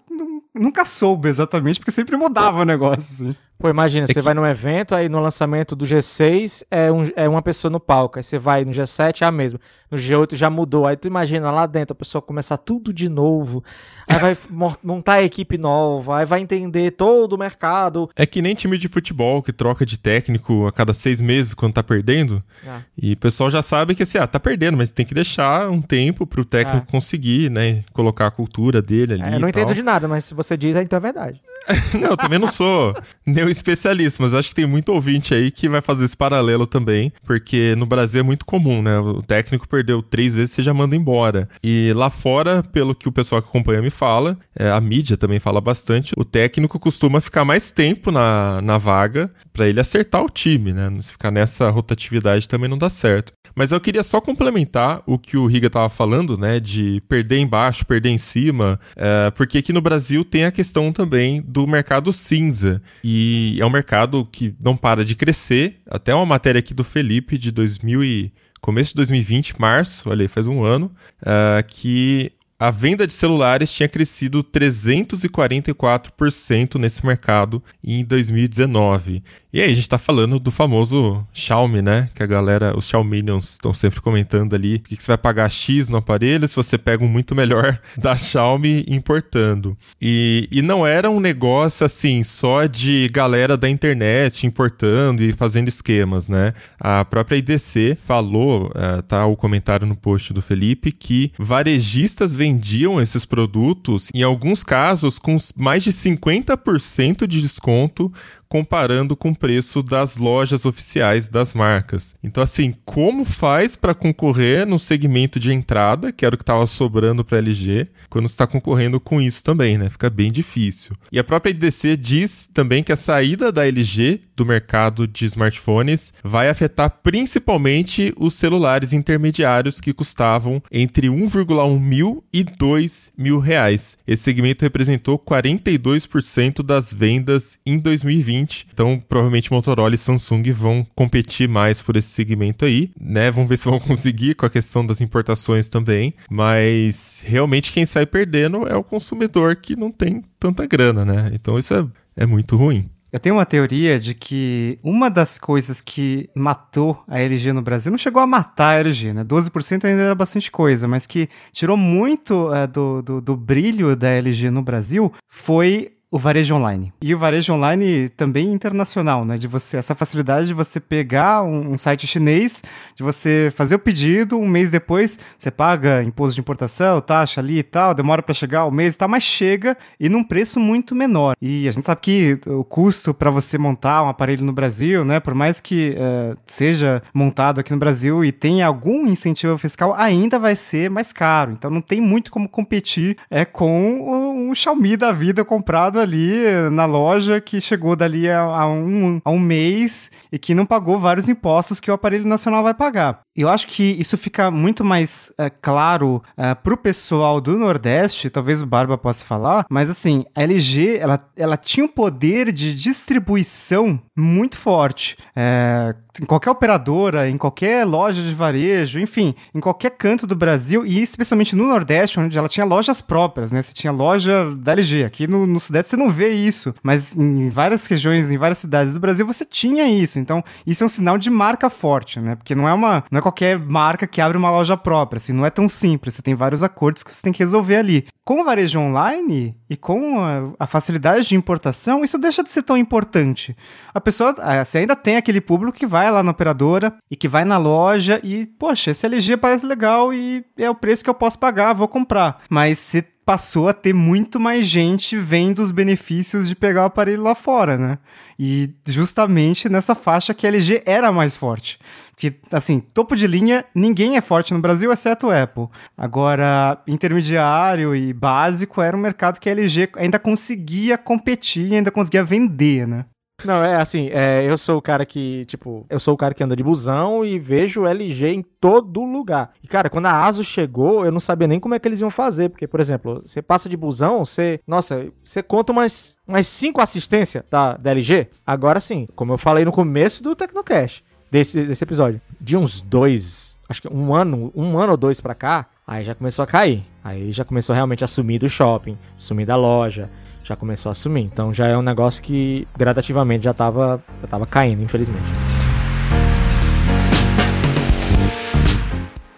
Speaker 2: nunca soube exatamente, porque sempre mudava o negócio, assim.
Speaker 4: Pô, imagina, é você que... vai num evento, aí no lançamento do G6 é, um, é uma pessoa no palco, aí você vai no G7 é a mesma, no G8 já mudou, aí tu imagina lá dentro a pessoa começar tudo de novo, aí vai montar a equipe nova, aí vai entender todo o mercado.
Speaker 1: É que nem time de futebol que troca de técnico a cada seis meses quando tá perdendo, é. e o pessoal já sabe que assim, ah, tá perdendo, mas tem que deixar um tempo pro técnico é. conseguir, né, colocar a cultura dele ali.
Speaker 4: É, eu não entendo de nada, mas se você diz, então é verdade.
Speaker 1: não, eu também não sou nem especialista, mas acho que tem muito ouvinte aí que vai fazer esse paralelo também, porque no Brasil é muito comum, né? O técnico perdeu três vezes, você já manda embora. E lá fora, pelo que o pessoal que acompanha me fala, é, a mídia também fala bastante, o técnico costuma ficar mais tempo na, na vaga para ele acertar o time, né? Se ficar nessa rotatividade também não dá certo. Mas eu queria só complementar o que o Riga tava falando, né? De perder embaixo, perder em cima, é, porque aqui no Brasil tem a questão também do mercado cinza. E é um mercado que não para de crescer. Até uma matéria aqui do Felipe de 2000 e começo de 2020, março, olha aí, faz um ano, uh, que a venda de celulares tinha crescido 344% nesse mercado em 2019. E aí a gente tá falando do famoso Xiaomi, né? Que a galera, os Xiaominions estão sempre comentando ali, que, você vai pagar X no aparelho se você pega um muito melhor da Xiaomi importando. E, e não era um negócio assim, só de galera da internet importando e fazendo esquemas, né? A própria IDC falou, uh, tá o comentário no post do Felipe, que varejistas vendiam esses produtos, em alguns casos, com mais de 50% de desconto comparando com o preço das lojas oficiais das marcas. Então, assim, como faz para concorrer no segmento de entrada, que era o que estava sobrando para a LG, quando está concorrendo com isso também, né? Fica bem difícil. E a própria IDC diz também que a saída da LG do mercado de smartphones vai afetar principalmente os celulares intermediários que custavam entre 1,1 mil e 2 mil reais. Esse segmento representou 42% das vendas em 2020 2020. Então, provavelmente Motorola e Samsung vão competir mais por esse segmento aí, né? Vamos ver se vão conseguir com a questão das importações também. Mas realmente quem sai perdendo é o consumidor que não tem tanta grana, né? Então isso é, é muito ruim.
Speaker 2: Eu tenho uma teoria de que uma das coisas que matou a LG no Brasil, não chegou a matar a LG, né? 12% ainda era bastante coisa, mas que tirou muito é, do, do, do brilho da LG no Brasil foi o varejo online. E o varejo online também internacional, né? De você, essa facilidade de você pegar um, um, site chinês, de você fazer o pedido, um mês depois você paga imposto de importação, taxa ali e tal, demora para chegar o mês e tal, mas chega e num preço muito menor. E a gente sabe que o custo para você montar um aparelho no Brasil, né? Por mais que uh, seja montado aqui no Brasil e tenha algum incentivo fiscal, ainda vai ser mais caro. Então não tem muito como competir é, com um Xiaomi da vida comprado ali na loja que chegou dali a, a, um, a um mês e que não pagou vários impostos que o aparelho nacional vai pagar. Eu acho que isso fica muito mais é, claro é, pro pessoal do Nordeste, talvez o Barba possa falar, mas assim, a LG, ela, ela tinha um poder de distribuição muito forte. É, em qualquer operadora, em qualquer loja de varejo, enfim, em qualquer canto do Brasil, e especialmente no Nordeste, onde ela tinha lojas próprias, né? Você tinha loja da LG. Aqui no, no Sudeste você não vê isso, mas em várias regiões, em várias cidades do Brasil, você tinha isso. Então, isso é um sinal de marca forte, né? Porque não é uma. Não é qualquer marca que abre uma loja própria, assim, não é tão simples, você tem vários acordos que você tem que resolver ali. Com o varejo online e com a, facilidade de importação, isso deixa de ser tão importante. A pessoa, ah, você ainda tem aquele público que vai lá na operadora e que vai na loja e, poxa, esse LG parece legal e é o preço que eu posso pagar, vou comprar. Mas se passou a ter muito mais gente vendo os benefícios de pegar o aparelho lá fora, né? E justamente nessa faixa que a LG era mais forte. Que, assim, topo de linha, ninguém é forte no Brasil, exceto o Apple. Agora, intermediário e básico era um mercado que a LG ainda conseguia competir, ainda conseguia vender, né?
Speaker 4: Não, é assim, é, eu sou o cara que, tipo, eu sou o cara que anda de busão e vejo LG em todo lugar. E, cara, quando a ASUS chegou, eu não sabia nem como é que eles iam fazer, porque, por exemplo, você passa de busão, você, nossa, você conta umas, umas cinco assistências da, da LG. Agora sim, como eu falei no começo do Tecnocast, desse, desse episódio, de uns dois, acho que um ano, um ano ou dois pra cá, aí já começou a cair. Aí já começou realmente a sumir do shopping, sumir da loja já começou a assumir. Então já é um negócio que gradativamente já estava já tava caindo, infelizmente.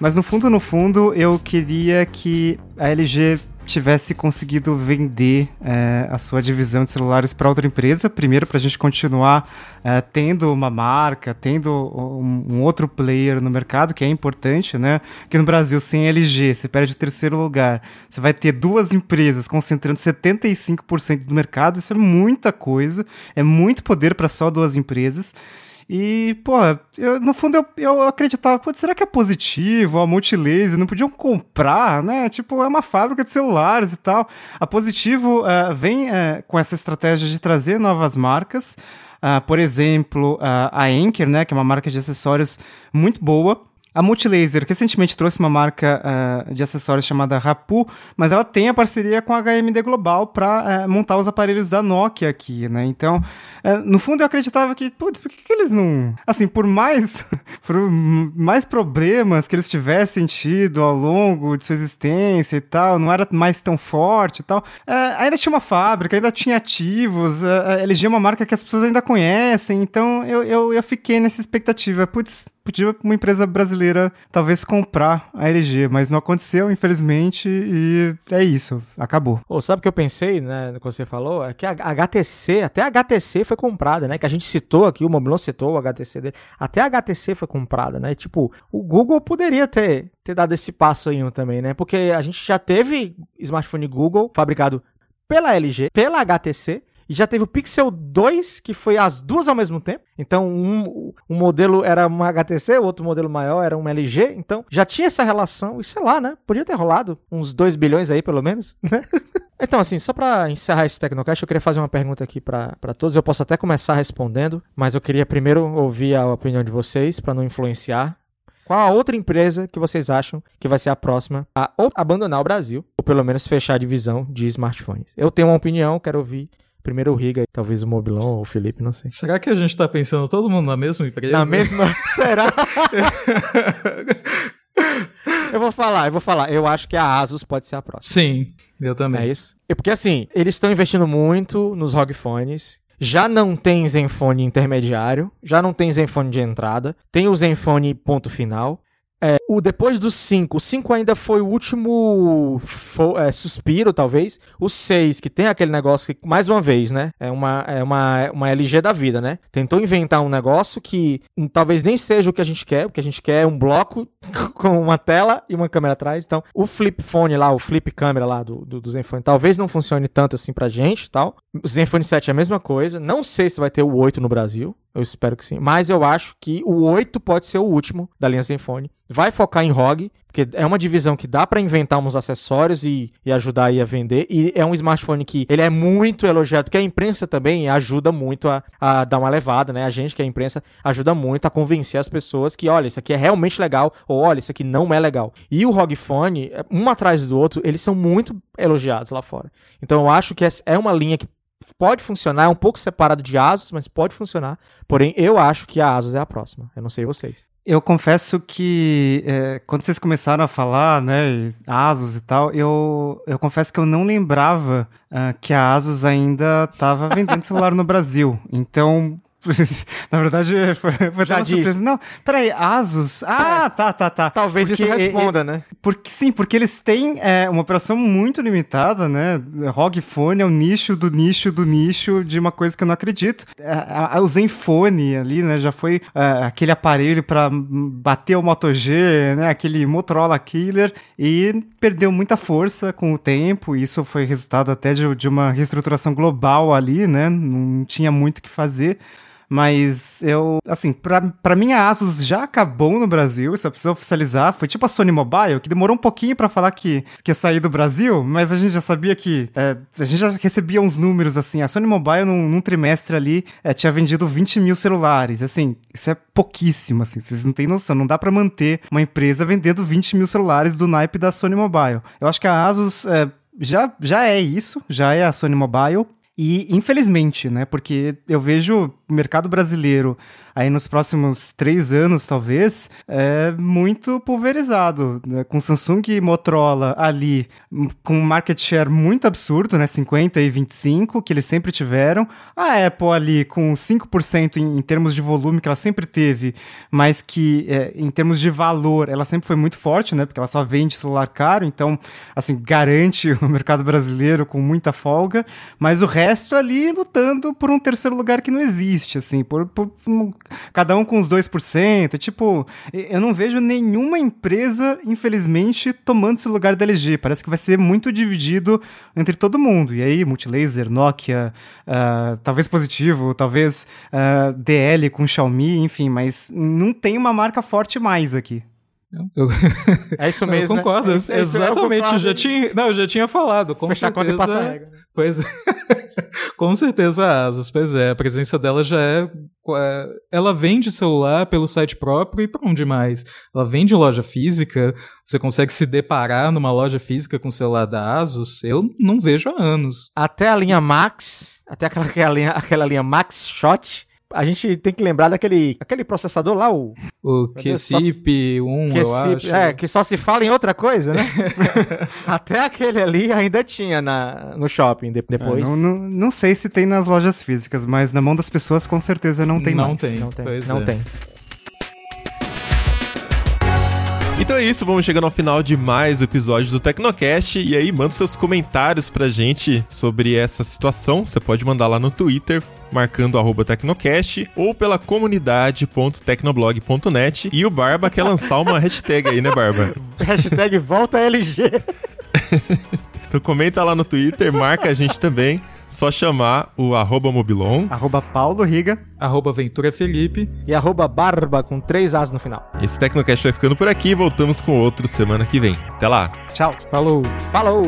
Speaker 2: Mas no fundo, no fundo, eu queria que a LG tivesse conseguido vender é, a sua divisão de celulares para outra empresa, primeiro para a gente continuar é, tendo uma marca, tendo um, um, outro player no mercado, que é importante, né? Que no Brasil, sem LG, você perde o terceiro lugar, você vai ter duas empresas concentrando 75% do mercado, isso é muita coisa, é muito poder para só duas empresas. E, pô, eu, no fundo eu, eu acreditava, pô, será que é positivo? A Multilaser não podiam comprar, né? Tipo, é uma fábrica de celulares e tal. A Positivo uh, vem uh, com essa estratégia de trazer novas marcas. Uh, por exemplo, a Anker, né, que é uma marca de acessórios muito boa. A Multilaser recentemente trouxe uma marca uh, de acessórios chamada Rapu, mas ela tem a parceria com a HMD Global para uh, eh, montar os aparelhos da Nokia aqui, né? Então, uh, no fundo eu acreditava que, putz, por que, que eles não. Assim, por mais, por mais problemas que eles tivessem tido ao longo de sua existência e tal, não era mais tão forte e tal, ainda tinha uma fábrica, ainda tinha ativos, a LG é uma marca que as pessoas ainda conhecem, então eu, eu, eu fiquei nessa expectativa. Putz, podia uma empresa brasileira talvez comprar a LG, mas não aconteceu, infelizmente, e é isso, acabou.
Speaker 4: Ou sabe o que eu pensei, né, quando você falou? É que a HTC, até a HTC foi comprada, né? Que a gente citou aqui, o Mobilon citou o HTC dele, até a HTC foi comprada, né? Tipo, o Google poderia ter, ter dado esse passo aí também, né? Porque a gente já teve smartphone Google fabricado pela LG, pela HTC, e já teve o Pixel 2, que foi as duas ao mesmo tempo. Então, um, um modelo era uma HTC, o outro modelo maior era um LG. Então, já tinha essa relação. E sei lá, né? Podia ter rolado uns 2 bilhões aí, pelo menos, né? Então, assim, só para encerrar esse Tecnocast, eu queria fazer uma pergunta aqui para todos. Eu posso até começar respondendo, mas eu queria primeiro ouvir a opinião de vocês, para não influenciar. Qual a outra empresa que vocês acham que vai ser a próxima a abandonar o Brasil, ou pelo menos fechar a divisão de smartphones? Eu tenho uma opinião, quero ouvir Primeiro o Riga, talvez o Mobilon ou o Felipe, não sei.
Speaker 3: Será que a gente tá pensando todo mundo na mesma empresa?
Speaker 4: Na mesma? Será? eu vou falar, eu vou falar. Eu acho que a Asus pode ser a próxima.
Speaker 3: Sim, eu também.
Speaker 4: É isso? É porque assim, eles estão investindo muito nos ROG Phones. Já não tem Zenfone intermediário, já não tem Zenfone de entrada, tem o Zenfone ponto final. É, o depois do 5, o 5 ainda foi o último é, suspiro, talvez. O 6, que tem aquele negócio que, mais uma vez, né? É uma, é uma, uma LG da vida, né? Tentou inventar um negócio que um, talvez nem seja o que a gente quer. O que a gente quer é um bloco com uma tela e uma câmera atrás. Então, o flip phone lá, o flip câmera lá do, do, do Zenfone, talvez não funcione tanto assim pra gente tal. O Zenfone 7 é a mesma coisa. Não sei se vai ter o 8 no Brasil. Eu espero que sim. Mas eu acho que o 8 pode ser o último da linha Zenfone. Vai focar em ROG, porque é uma divisão que dá para inventar uns acessórios e, e, ajudar aí a vender. E é um smartphone que ele é muito elogiado, porque a imprensa também ajuda muito a, a dar uma levada, né? A gente que é a imprensa ajuda muito a convencer as pessoas que, olha, isso aqui é realmente legal, ou olha, isso aqui não é legal. E o ROG Phone, um atrás do outro, eles são muito elogiados lá fora. Então eu acho que é uma linha que pode funcionar, é um pouco separado de Asus, mas pode funcionar. Porém, eu acho que a Asus é a próxima. Eu não sei vocês.
Speaker 2: Eu confesso que é, quando vocês começaram a falar, né, Asus e tal, eu, eu confesso que eu não lembrava uh, que a Asus ainda estava vendendo celular no Brasil. Então, Na verdade, foi, foi uma surpresa. Não, peraí, Asus. Ah, é. tá, tá, tá.
Speaker 4: Talvez porque, isso responda, é, né?
Speaker 2: Porque, sim, porque eles têm é, uma operação muito limitada, né? ROG Phone é o nicho do nicho do nicho de uma coisa que eu não acredito. É, o Zenfone ali, né? Já foi é, aquele aparelho para bater o Moto G, né? Aquele Motorola Killer e perdeu muita força com o tempo. Isso foi resultado até de, de uma reestruturação global ali, né? Não tinha muito o que fazer. Mas eu, assim, pra, pra mim a Asus já acabou no Brasil, só precisa oficializar. Foi tipo a Sony Mobile, que demorou um pouquinho para falar que, que ia sair do Brasil, mas a gente já sabia que. É, a gente já recebia uns números assim. A Sony Mobile, num, num trimestre ali, é, tinha vendido 20 mil celulares. Assim, isso é pouquíssimo, assim, vocês não têm noção. Não dá para manter uma empresa vendendo 20 mil celulares do naipe da Sony Mobile. Eu acho que a Asus. É, já, já é isso, já é a Sony Mobile. E infelizmente, né? Porque eu vejo mercado brasileiro aí nos próximos três anos, talvez, é muito pulverizado, né? com Samsung e Motorola ali com um market share muito absurdo, né? 50 e 25, que eles sempre tiveram. A Apple ali com 5% em, em termos de volume, que ela sempre teve, mas que é, em termos de valor, ela sempre foi muito forte, né? Porque ela só vende celular caro, então, assim, garante o mercado brasileiro com muita folga, mas o resto ali lutando por um terceiro lugar que não existe, assim, por, por, por cada um com os 2%. Tipo, eu não vejo nenhuma empresa, infelizmente, tomando esse lugar da LG. Parece que vai ser muito dividido entre todo mundo. E aí, Multilaser, Nokia, uh, talvez positivo, talvez uh, ah, DL com Xiaomi, enfim, mas não tem uma marca forte mais aqui.
Speaker 3: Eu,
Speaker 4: É isso
Speaker 3: Não, eu
Speaker 4: mesmo. né?
Speaker 3: concordo,
Speaker 4: É isso- é isso, eu
Speaker 3: exatamente.
Speaker 4: concordo.
Speaker 3: Já tinha, não, eu já tinha falado. Com
Speaker 4: Fechar a conta e
Speaker 3: certeza,
Speaker 4: passar a regra.
Speaker 3: Pois é. Com certeza a Asus, pois é. A presença dela já é. é, Ela vende celular pelo site próprio e pra onde mais? Ela vende loja física. Você consegue se deparar numa loja física com o celular da Asus? Eu não vejo há anos.
Speaker 4: Até a linha Max, até aquela, aquela, linha, aquela linha Max Shot, a gente tem que lembrar daquele aquele processador lá, o
Speaker 3: O QCIP 1,
Speaker 4: que,
Speaker 3: eu
Speaker 4: esse-
Speaker 3: acho.
Speaker 4: é, que só se fala em outra coisa, né? até aquele ali ainda tinha na, no shopping de- depois.
Speaker 2: Não, não, não sei se tem nas lojas físicas, mas na mão das pessoas com certeza não tem
Speaker 3: Não
Speaker 2: mais.
Speaker 3: tem.
Speaker 4: não tem.
Speaker 3: Pois
Speaker 4: não
Speaker 3: é.
Speaker 4: tem.
Speaker 1: Então é isso, vamos chegando ao final de mais um episódio do Tecnocast. E aí, manda seus comentários pra gente sobre essa situação. Você pode mandar lá no Twitter, marcando arroba Tecnocast, ou pela comunidade.tecnoblog.net. E o Barba quer lançar uma hashtag aí, né, Barba?
Speaker 4: Hashtag volta LG.
Speaker 1: Então comenta lá no Twitter, marca a gente também. Só chamar o arroba Mobilon.
Speaker 2: Arroba Paulo Riga.
Speaker 3: Arroba Ventura Felipe.
Speaker 4: E arroba barba com três as no final.
Speaker 1: Esse Tecnocast vai ficando por aqui. Voltamos com outro semana que vem. Até lá!
Speaker 2: Tchau.
Speaker 3: Falou!
Speaker 4: Falou!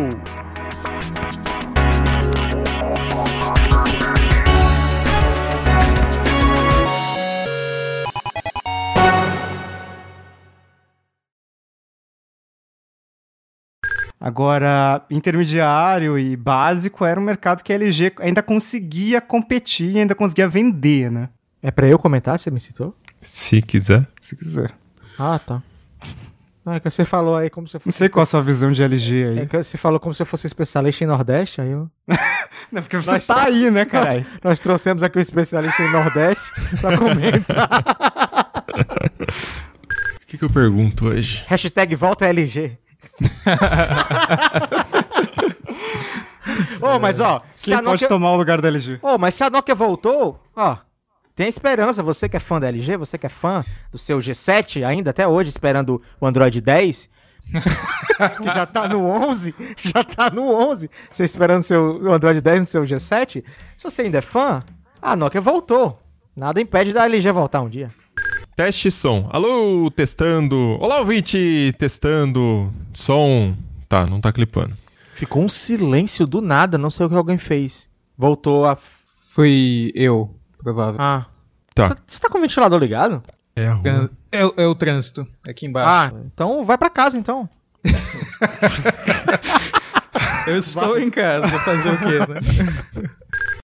Speaker 2: Agora, intermediário e básico era um mercado que a LG ainda conseguia competir, ainda conseguia vender, né?
Speaker 4: É pra eu comentar, você me citou?
Speaker 1: Se quiser.
Speaker 2: Se quiser.
Speaker 4: Ah, tá. Ah, é que você falou aí como se eu
Speaker 2: Não
Speaker 4: fosse.
Speaker 2: sei qual a sua visão de LG aí.
Speaker 4: É que você falou como se eu fosse especialista em Nordeste, aí eu.
Speaker 2: Não, porque você
Speaker 4: Nós-
Speaker 2: tá aí, né,
Speaker 4: Nós,
Speaker 2: caralho?
Speaker 4: nós trouxemos aqui um especialista em Nordeste pra comentar.
Speaker 1: O que, que eu pergunto hoje?
Speaker 4: Hashtag volta LG. Ô, mas ó, se
Speaker 2: Quem pode
Speaker 4: Nokia...
Speaker 2: tomar o lugar da LG?
Speaker 4: Ô, mas se a Nokia voltou, ó, tem esperança. Você que é fã da LG, você que é fã do seu G7 ainda até hoje, esperando o Android 10, que já tá no 11, já tá no 11, você esperando seu, o Android 10 no seu G7, se você ainda é fã, a Nokia voltou. Nada impede da LG voltar um dia.
Speaker 1: Teste som. Alô, testando. Olá, ouvinte, testando. Som. Tá, não tá clipando.
Speaker 4: Ficou um silêncio do nada, não sei o que alguém fez. Voltou a...
Speaker 3: Foi eu, provável.
Speaker 4: Ah.
Speaker 1: Tá.
Speaker 4: Você tá com o ventilador ligado?
Speaker 1: É a rua.
Speaker 3: É, o- é o trânsito, aqui
Speaker 4: Ah,
Speaker 3: embaixo.
Speaker 4: então vai pra casa então.
Speaker 3: Eu estou em casa, fazer o quê, né?